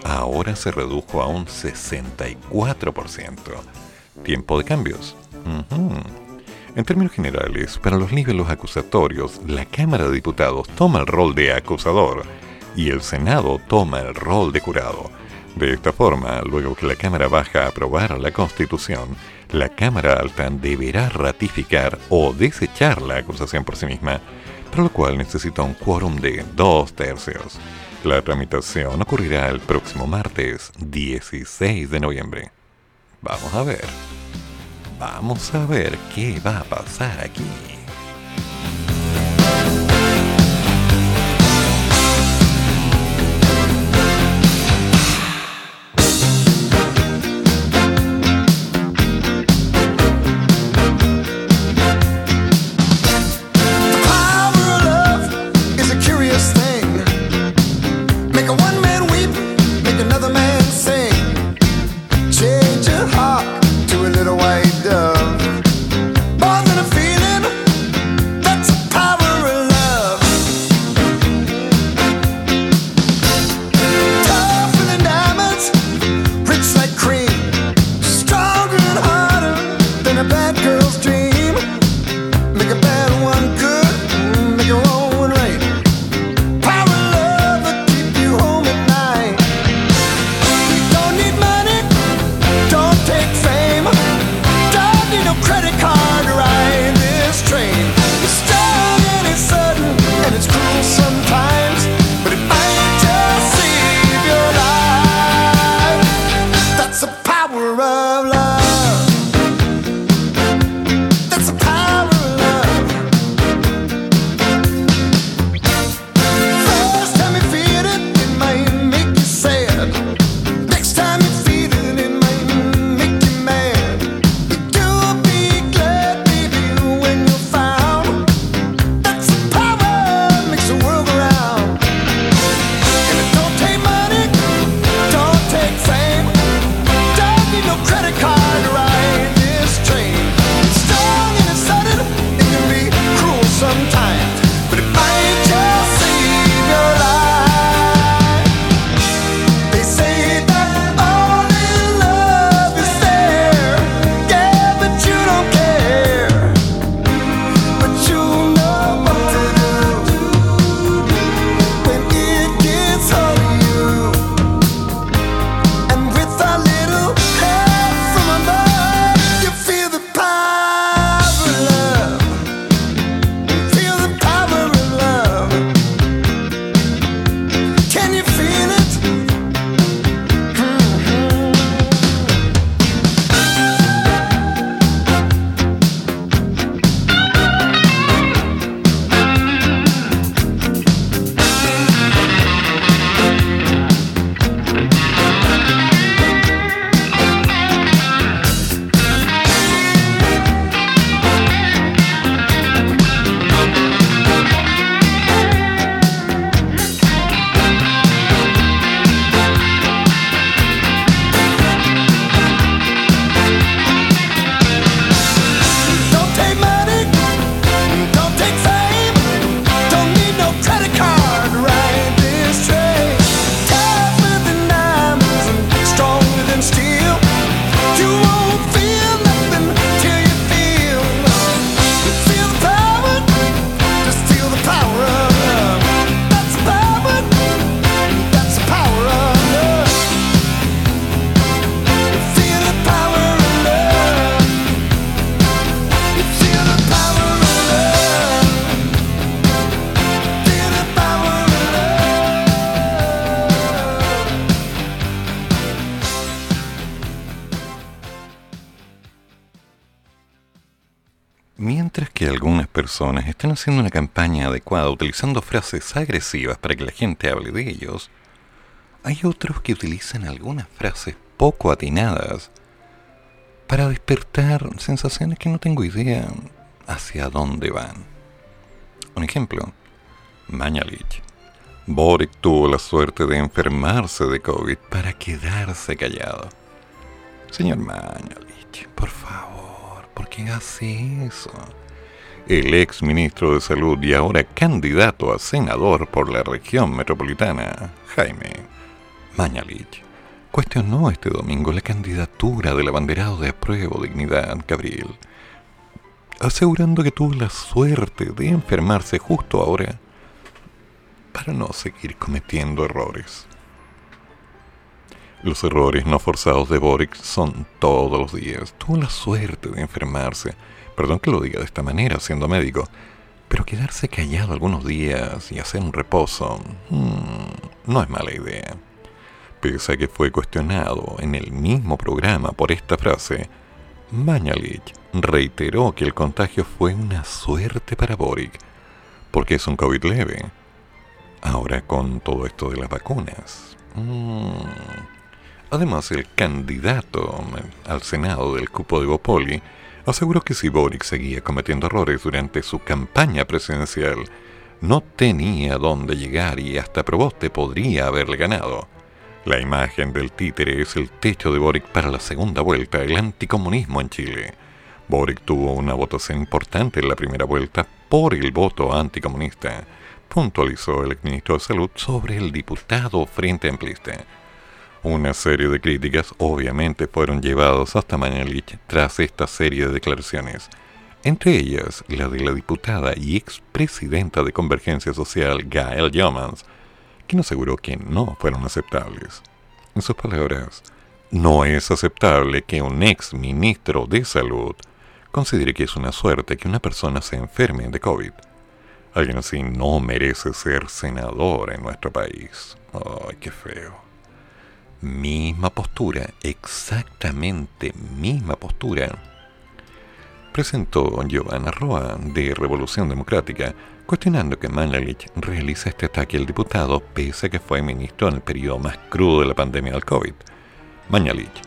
ahora se redujo a un 64%. Tiempo de cambios. En términos generales, para los niveles acusatorios, la Cámara de Diputados toma el rol de acusador y el Senado toma el rol de jurado. De esta forma, luego que la Cámara Baja aprobara la Constitución, la Cámara Alta deberá ratificar o desechar la acusación por sí misma, para lo cual necesita un quórum de dos tercios. La tramitación ocurrirá el próximo martes 16 de noviembre. Vamos a ver. Vamos a ver qué va a pasar aquí. Personas están haciendo una campaña adecuada utilizando frases agresivas para que la gente hable de ellos, hay otros que utilizan algunas frases poco atinadas para despertar sensaciones que no tengo idea hacia dónde van. Un ejemplo, Mañalich. Boric tuvo la suerte de enfermarse de COVID para quedarse callado. Señor Mañalich, por favor, ¿por qué hace eso? El ex ministro de Salud y ahora candidato a senador por la región metropolitana, Jaime Mañalich, cuestionó este domingo la candidatura del abanderado de apruebo Dignidad, Gabriel, asegurando que tuvo la suerte de enfermarse justo ahora para no seguir cometiendo errores. Los errores no forzados de Boric son todos los días. Tuvo la suerte de enfermarse. Perdón que lo diga de esta manera, siendo médico. Pero quedarse callado algunos días y hacer un reposo mm, no es mala idea. Pese a que fue cuestionado en el mismo programa por esta frase, Mañalich reiteró que el contagio fue una suerte para Boric, porque es un COVID leve. Ahora con todo esto de las vacunas. mm, Además, el candidato al Senado del cupo de Bopoli aseguró que si Boric seguía cometiendo errores durante su campaña presidencial, no tenía dónde llegar y hasta Proboste podría haberle ganado. La imagen del títere es el techo de Boric para la segunda vuelta, el anticomunismo en Chile. Boric tuvo una votación importante en la primera vuelta por el voto anticomunista, puntualizó el exministro de Salud sobre el diputado Frente Amplista. Una serie de críticas obviamente fueron llevadas hasta Mañalich tras esta serie de declaraciones, entre ellas la de la diputada y expresidenta de Convergencia Social Gael Yomans, quien aseguró que no fueron aceptables. En sus palabras, no es aceptable que un ex ministro de Salud considere que es una suerte que una persona se enferme de COVID. Alguien así no merece ser senador en nuestro país. Ay, qué feo misma postura, exactamente misma postura, presentó Giovanna Roa de Revolución Democrática, cuestionando que Mañalich realiza este ataque al diputado pese a que fue ministro en el periodo más crudo de la pandemia del COVID. Mañalich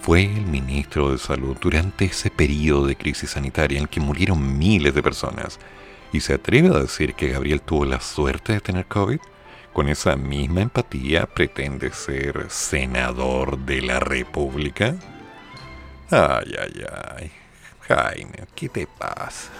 fue el ministro de Salud durante ese periodo de crisis sanitaria en que murieron miles de personas y se atreve a decir que Gabriel tuvo la suerte de tener COVID con esa misma empatía pretende ser senador de la República? Ay, ay, ay. Jaime, ¿qué te pasa?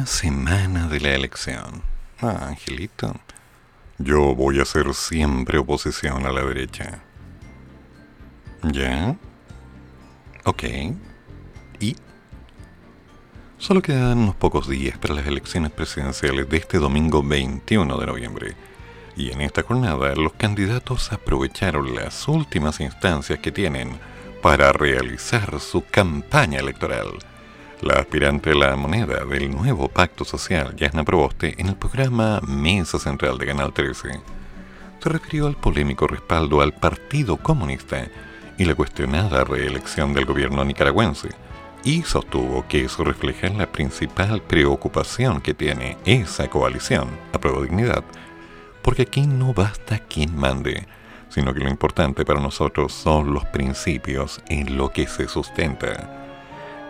Una semana de la elección. Ah, Angelito. Yo voy a hacer siempre oposición a la derecha. ¿Ya? Ok. ¿Y? Solo quedan unos pocos días para las elecciones presidenciales de este domingo 21 de noviembre. Y en esta jornada los candidatos aprovecharon las últimas instancias que tienen para realizar su campaña electoral. La aspirante a la moneda del nuevo pacto social, Yasna Proboste, en el programa Mesa Central de Canal 13, se refirió al polémico respaldo al Partido Comunista y la cuestionada reelección del gobierno nicaragüense, y sostuvo que eso refleja la principal preocupación que tiene esa coalición, Apruebo Dignidad, porque aquí no basta quien mande, sino que lo importante para nosotros son los principios en lo que se sustenta.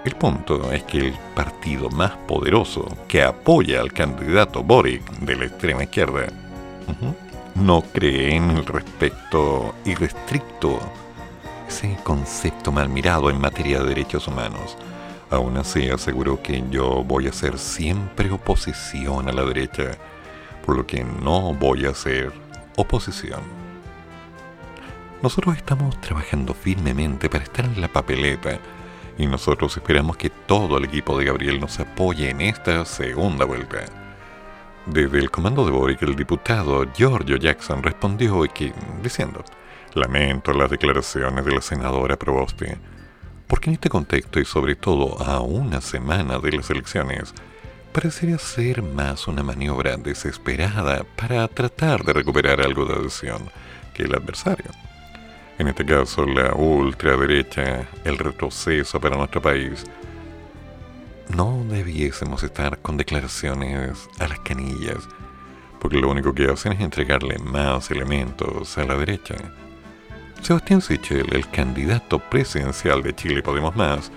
El punto es que el partido más poderoso que apoya al candidato Boric de la extrema izquierda no cree en el respeto irrestricto, ese concepto mal mirado en materia de derechos humanos. Aún así aseguró que yo voy a hacer siempre oposición a la derecha, por lo que no voy a hacer oposición. Nosotros estamos trabajando firmemente para estar en la papeleta y nosotros esperamos que todo el equipo de Gabriel nos apoye en esta segunda vuelta. Desde el comando de Boric, el diputado Giorgio Jackson respondió que, diciendo, lamento las declaraciones de la senadora Proboste, porque en este contexto y sobre todo a una semana de las elecciones, parecería ser más una maniobra desesperada para tratar de recuperar algo de adhesión que el adversario. En este caso, la ultraderecha, el retroceso para nuestro país, no debiésemos estar con declaraciones a las canillas, porque lo único que hacen es entregarle más elementos a la derecha. Sebastián Sichel, el candidato presidencial de Chile Podemos Más,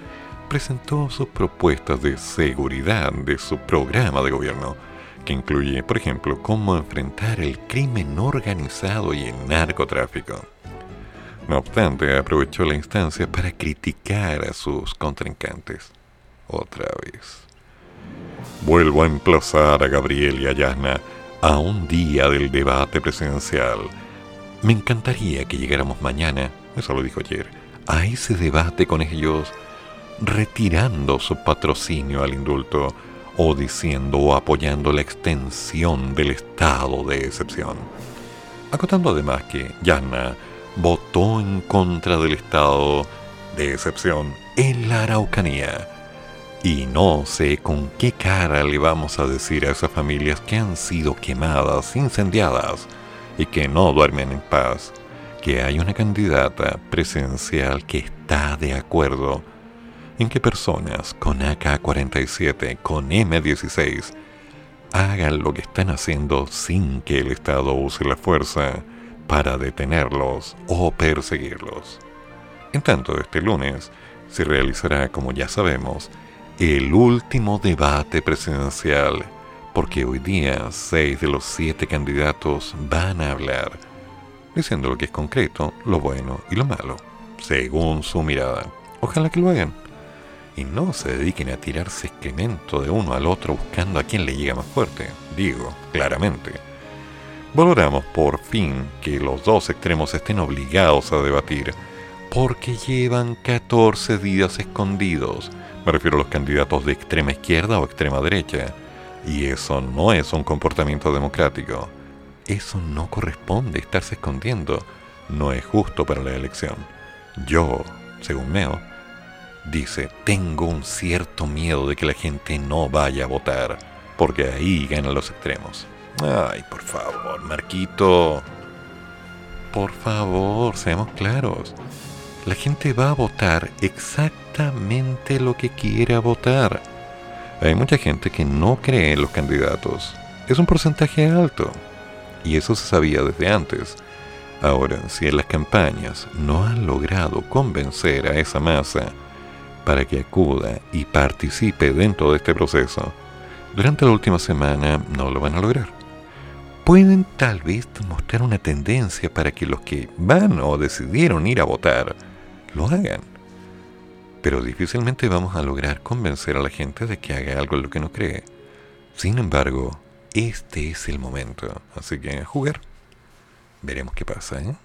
presentó sus propuestas de seguridad de su programa de gobierno, que incluye, por ejemplo, cómo enfrentar el crimen organizado y el narcotráfico. No obstante, aprovechó la instancia para criticar a sus contrincantes. Otra vez. Vuelvo a emplazar a Gabriel y a Yasna a un día del debate presidencial. Me encantaría que llegáramos mañana, eso lo dijo ayer, a ese debate con ellos, retirando su patrocinio al indulto o diciendo o apoyando la extensión del estado de excepción. Acotando además que Yasna votó en contra del estado de excepción en la Araucanía. Y no sé con qué cara le vamos a decir a esas familias que han sido quemadas, incendiadas y que no duermen en paz, que hay una candidata presidencial que está de acuerdo. En que personas con AK-47, con M16, hagan lo que están haciendo sin que el Estado use la fuerza para detenerlos o perseguirlos. En tanto, este lunes se realizará, como ya sabemos, el último debate presidencial, porque hoy día seis de los siete candidatos van a hablar, diciendo lo que es concreto, lo bueno y lo malo, según su mirada. Ojalá que lo hagan. Y no se dediquen a tirarse excremento de uno al otro buscando a quien le llega más fuerte, digo, claramente. Valoramos por fin que los dos extremos estén obligados a debatir, porque llevan 14 días escondidos. Me refiero a los candidatos de extrema izquierda o extrema derecha. Y eso no es un comportamiento democrático. Eso no corresponde estarse escondiendo. No es justo para la elección. Yo, según Meo, dice, tengo un cierto miedo de que la gente no vaya a votar, porque ahí ganan los extremos. Ay, por favor, Marquito. Por favor, seamos claros. La gente va a votar exactamente lo que quiera votar. Hay mucha gente que no cree en los candidatos. Es un porcentaje alto. Y eso se sabía desde antes. Ahora, si en las campañas no han logrado convencer a esa masa para que acuda y participe dentro de este proceso, durante la última semana no lo van a lograr. Pueden tal vez mostrar una tendencia para que los que van o decidieron ir a votar lo hagan. pero difícilmente vamos a lograr convencer a la gente de que haga algo en lo que no cree. Sin embargo, este es el momento, así que a jugar. Veremos qué pasa, ¿eh?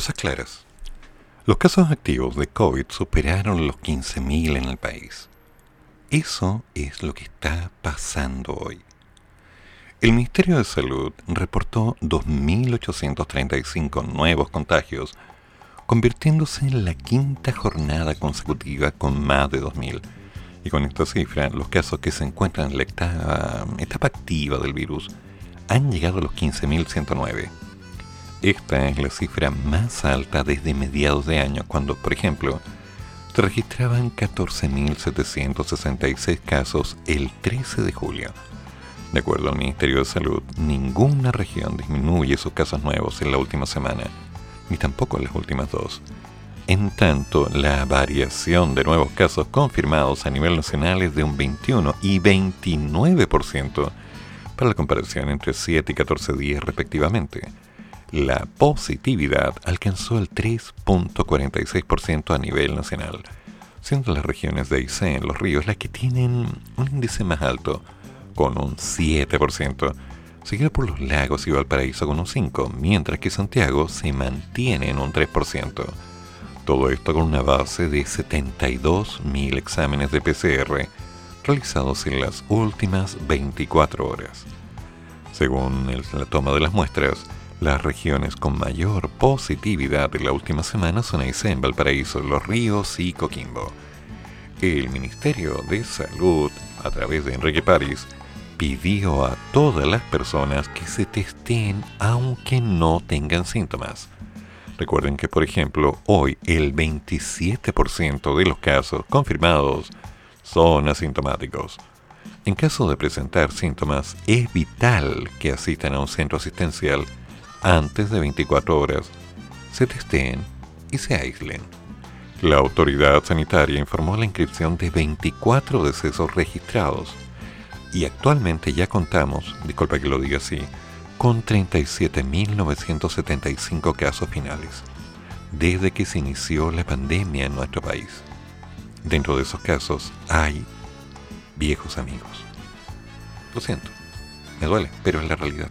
Cosas claras. Los casos activos de COVID superaron los 15.000 en el país. Eso es lo que está pasando hoy. El Ministerio de Salud reportó 2.835 nuevos contagios, convirtiéndose en la quinta jornada consecutiva con más de 2.000. Y con esta cifra, los casos que se encuentran en la etapa, etapa activa del virus han llegado a los 15.109. esta es la cifra más alta desde mediados de año, cuando, por ejemplo, se registraban 14.766 casos el 13 de julio. De acuerdo al Ministerio de Salud, ninguna región disminuye sus casos nuevos en la última semana, ni tampoco en las últimas dos. En tanto, la variación de nuevos casos confirmados a nivel nacional es de un 21 y 29% para la comparación entre 7 y 14 días respectivamente. La positividad alcanzó el 3.46% a nivel nacional, siendo las regiones de Aysén, Los Ríos, las que tienen un índice más alto, con un 7%, seguido por los lagos y Valparaíso con un 5%, mientras que Santiago se mantiene en un 3%. Todo esto con una base de 72.000 exámenes de PCR realizados en las últimas 24 horas. Según la toma de las muestras, las regiones con mayor positividad de la última semana son Aysén, Valparaíso, Los Ríos y Coquimbo. El Ministerio de Salud, a través de Enrique París, pidió a todas las personas que se testeen aunque no tengan síntomas. Recuerden que, por ejemplo, hoy el 27% de los casos confirmados son asintomáticos. En caso de presentar síntomas, es vital que asistan a un centro asistencial antes de 24 horas, se testeen y se aíslen. La autoridad sanitaria informó la inscripción de 24 decesos registrados y actualmente ya contamos, disculpa que lo diga así, con 37.975 casos finales, desde que se inició la pandemia en nuestro país. Dentro de esos casos hay viejos amigos. Lo siento, me duele, pero es la realidad.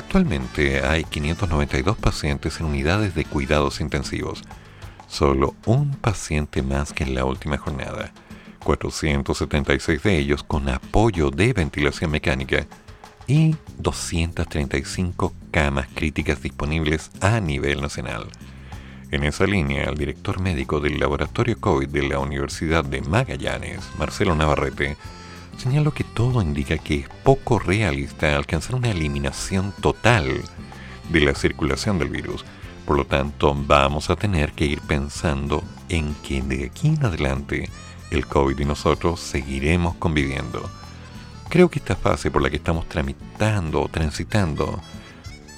Actualmente hay 592 pacientes en unidades de cuidados intensivos, solo un paciente más que en la última jornada, 476 de ellos con apoyo de ventilación mecánica y 235 camas críticas disponibles a nivel nacional. En esa línea, el director médico del laboratorio COVID de la Universidad de Magallanes, Marcelo Navarrete, señaló que todo indica que es poco realista alcanzar una eliminación total de la circulación del virus. Por lo tanto, vamos a tener que ir pensando en que de aquí en adelante el COVID y nosotros seguiremos conviviendo. Creo que esta fase por la que estamos tramitando o transitando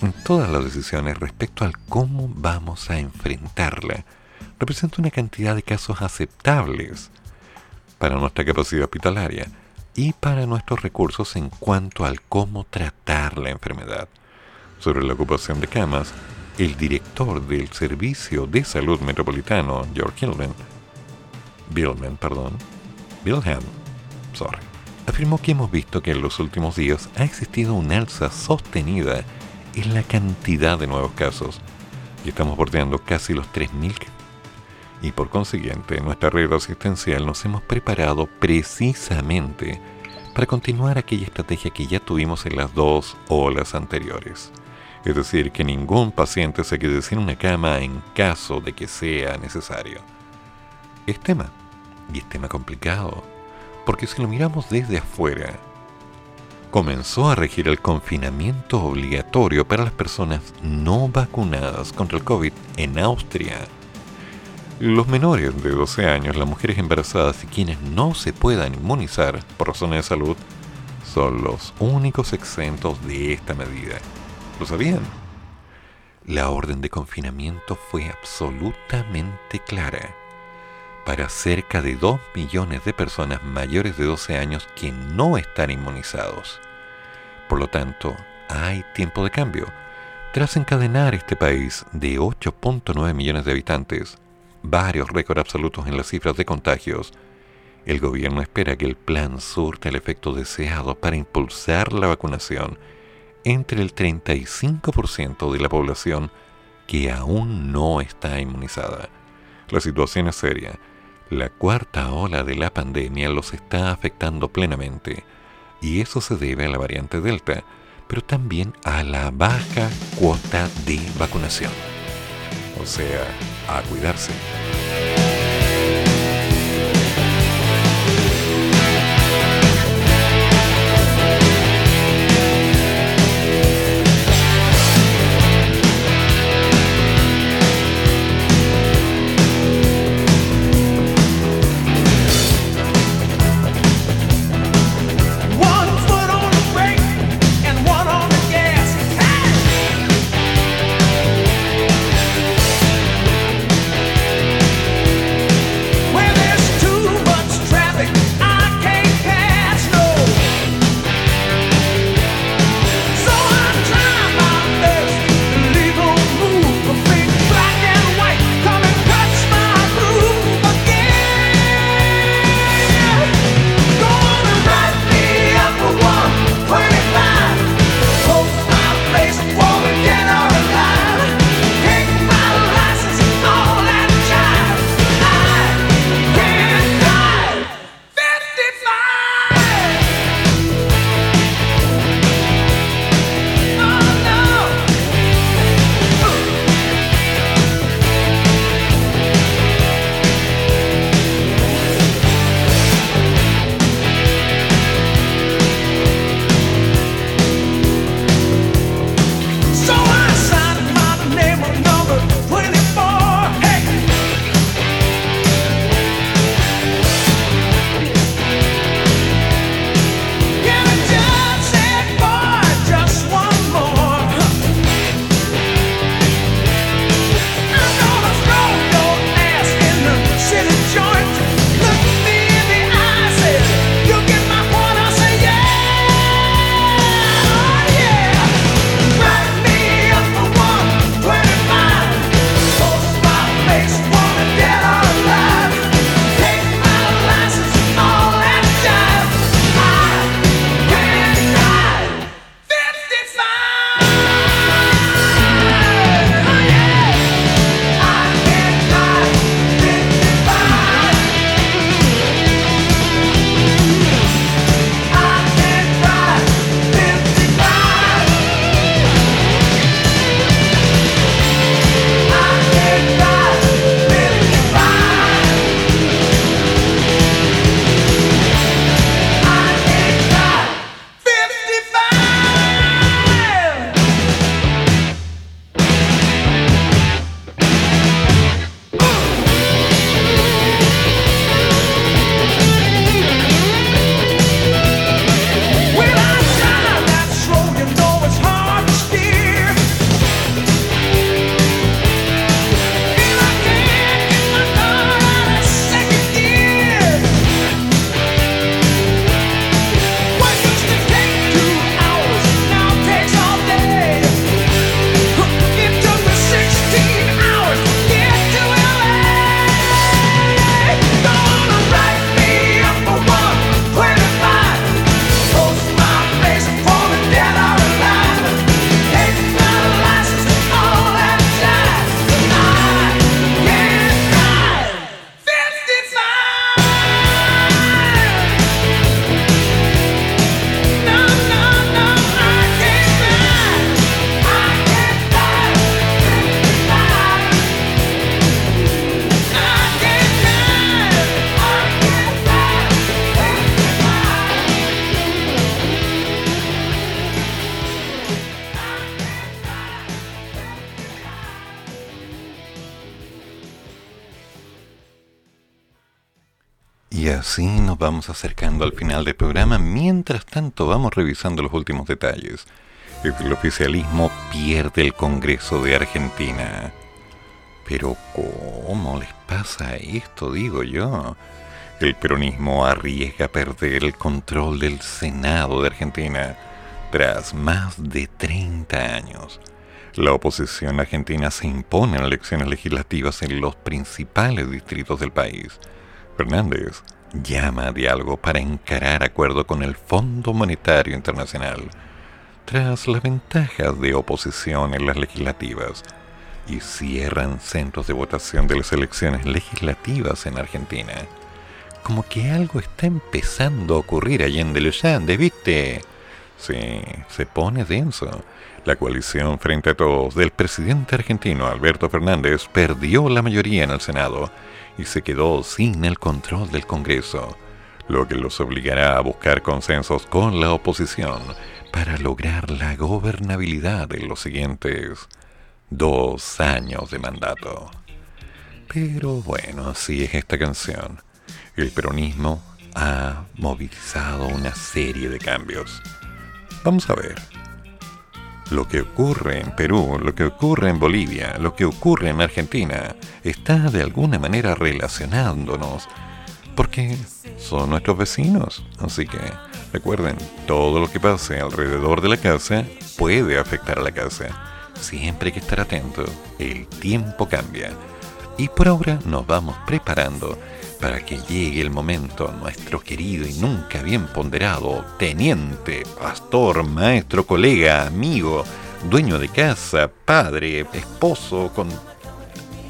en todas las decisiones respecto al cómo vamos a enfrentarla representa una cantidad de casos aceptables para nuestra capacidad hospitalaria y para nuestros recursos en cuanto al cómo tratar la enfermedad. Sobre la ocupación de camas, el director del Servicio de Salud Metropolitano, George Hillman, Billman, perdón, Bilham, sorry, afirmó que hemos visto que en los últimos días ha existido un alza sostenida en la cantidad de nuevos casos y estamos bordeando casi los 3.000 y por consiguiente en nuestra red asistencial nos hemos preparado precisamente para continuar aquella estrategia que ya tuvimos en las dos olas anteriores. Es decir, que ningún paciente se quede sin una cama en caso de que sea necesario. Es tema, y es tema complicado, porque si lo miramos desde afuera, comenzó a regir el confinamiento obligatorio para las personas no vacunadas contra el COVID en Austria. Los menores de 12 años, las mujeres embarazadas y quienes no se puedan inmunizar por razones de salud son los únicos exentos de esta medida. ¿Lo sabían? La orden de confinamiento fue absolutamente clara para cerca de 2 millones de personas mayores de 12 años que no están inmunizados. Por lo tanto, hay tiempo de cambio. Tras encadenar este país de 8.9 millones de habitantes, varios récords absolutos en las cifras de contagios, el gobierno espera que el plan surta el efecto deseado para impulsar la vacunación entre el 35% de la población que aún no está inmunizada. La situación es seria. La cuarta ola de la pandemia los está afectando plenamente y eso se debe a la variante Delta, pero también a la baja cuota de vacunación. O sea, a cuidarse. Así nos vamos acercando al final del programa. Mientras tanto, vamos revisando los últimos detalles. El oficialismo pierde el Congreso de Argentina. Pero ¿cómo les pasa esto, digo yo? El peronismo arriesga perder el control del Senado de Argentina tras más de 30 años. La oposición argentina se impone en elecciones legislativas en los principales distritos del país. Fernández llama a diálogo para encarar acuerdo con el Fondo Monetario Internacional, tras las ventajas de oposición en las legislativas, y cierran centros de votación de las elecciones legislativas en Argentina. Como que algo está empezando a ocurrir allá en los Andes, ¿viste? Sí, se pone denso. La coalición frente a todos del presidente argentino Alberto Fernández perdió la mayoría en el Senado y se quedó sin el control del Congreso, lo que los obligará a buscar consensos con la oposición para lograr la gobernabilidad en los siguientes dos años de mandato. Pero bueno, así es esta canción. El peronismo ha movilizado una serie de cambios. Vamos a ver. Lo que ocurre en Perú, lo que ocurre en Bolivia, lo que ocurre en Argentina, está de alguna manera relacionándonos, porque son nuestros vecinos. Así que recuerden, todo lo que pase alrededor de la casa puede afectar a la casa. Siempre hay que estar atento, el tiempo cambia. Y por ahora nos vamos preparando para que llegue el momento, nuestro querido y nunca bien ponderado teniente, pastor, maestro, colega, amigo, dueño de casa, padre, esposo, con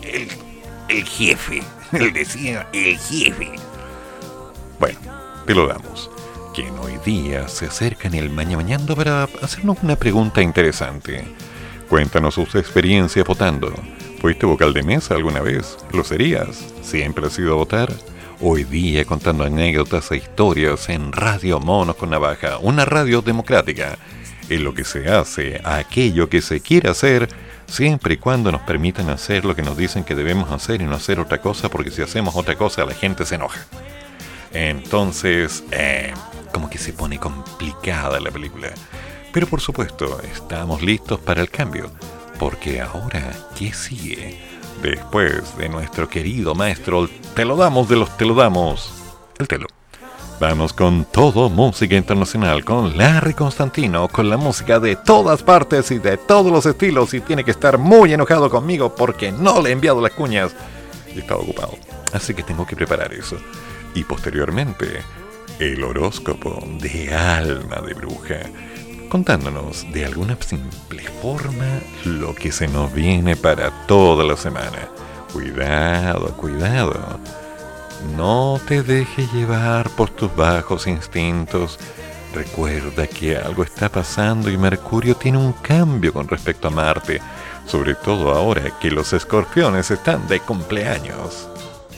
el, el jefe. <laughs> Él decía el jefe. Bueno, te lo damos. Quien hoy día se acerca en el mañana mañana para hacernos una pregunta interesante. Cuéntanos sus experiencias votando. ¿Fuiste vocal de mesa alguna vez? ¿Lo serías? ¿Siempre has ido a votar? Hoy día contando anécdotas e historias en Radio Monos con Navaja, una radio democrática. En lo que se hace, aquello que se quiere hacer, siempre y cuando nos permitan hacer lo que nos dicen que debemos hacer y no hacer otra cosa, porque si hacemos otra cosa la gente se enoja. Entonces, eh, como que se pone complicada la película. Pero por supuesto, estamos listos para el cambio. Porque ahora, ¿qué sigue? Después de nuestro querido maestro, te lo damos de los te lo damos. El telo. Vamos con todo música internacional, con Larry Constantino, con la música de todas partes y de todos los estilos. Y tiene que estar muy enojado conmigo porque no le he enviado las cuñas. Y estaba ocupado. Así que tengo que preparar eso. Y posteriormente, el horóscopo de alma de bruja contándonos de alguna simple forma lo que se nos viene para toda la semana. Cuidado, cuidado. No te dejes llevar por tus bajos instintos. Recuerda que algo está pasando y Mercurio tiene un cambio con respecto a Marte, sobre todo ahora que los escorpiones están de cumpleaños.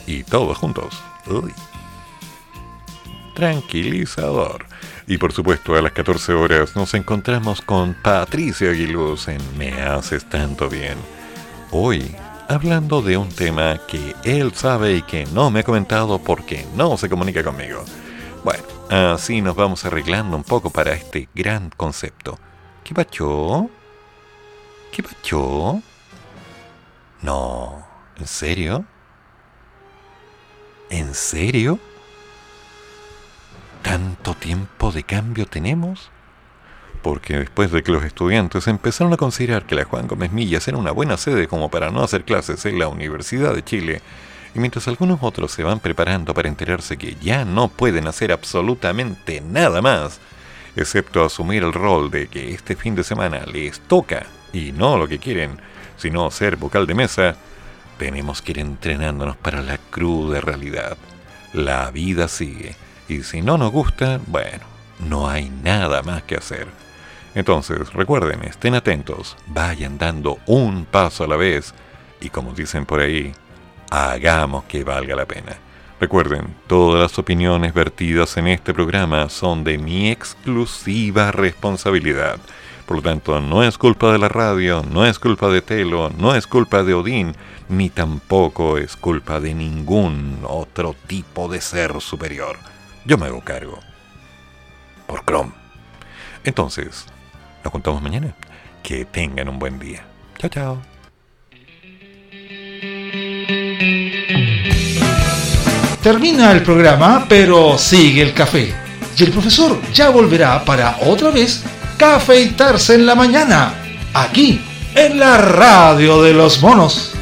Y todos juntos. Uy. Tranquilizador. Y por supuesto a las 14 horas nos encontramos con Patricia Aguiluz en Me Haces Tanto Bien. Hoy hablando de un tema que él sabe y que no me ha comentado porque no se comunica conmigo. Bueno, así nos vamos arreglando un poco para este gran concepto. ¿Qué pacho? ¿Qué pacho? No, ¿en serio? ¿En serio? ¿Tanto tiempo de cambio tenemos? Porque después de que los estudiantes empezaron a considerar que la Juan Gómez Millas era una buena sede como para no hacer clases en la Universidad de Chile, y mientras algunos otros se van preparando para enterarse que ya no pueden hacer absolutamente nada más, excepto asumir el rol de que este fin de semana les toca, y no lo que quieren, sino ser vocal de mesa, tenemos que ir entrenándonos para la cruda realidad. La vida sigue y si no nos gusta, bueno, no hay nada más que hacer. Entonces, recuerden, estén atentos, vayan dando un paso a la vez y como dicen por ahí, hagamos que valga la pena. Recuerden, todas las opiniones vertidas en este programa son de mi exclusiva responsabilidad. Por lo tanto, no es culpa de la radio, no es culpa de Telo, no es culpa de Odín, ni tampoco es culpa de ningún otro tipo de ser superior. Yo me hago cargo. Por Chrome. Entonces, nos contamos mañana. Que tengan un buen día. Chao, chao. Termina el programa, pero sigue el café. Y el profesor ya volverá para otra vez cafeitarse en la mañana, aquí, en la radio de los monos.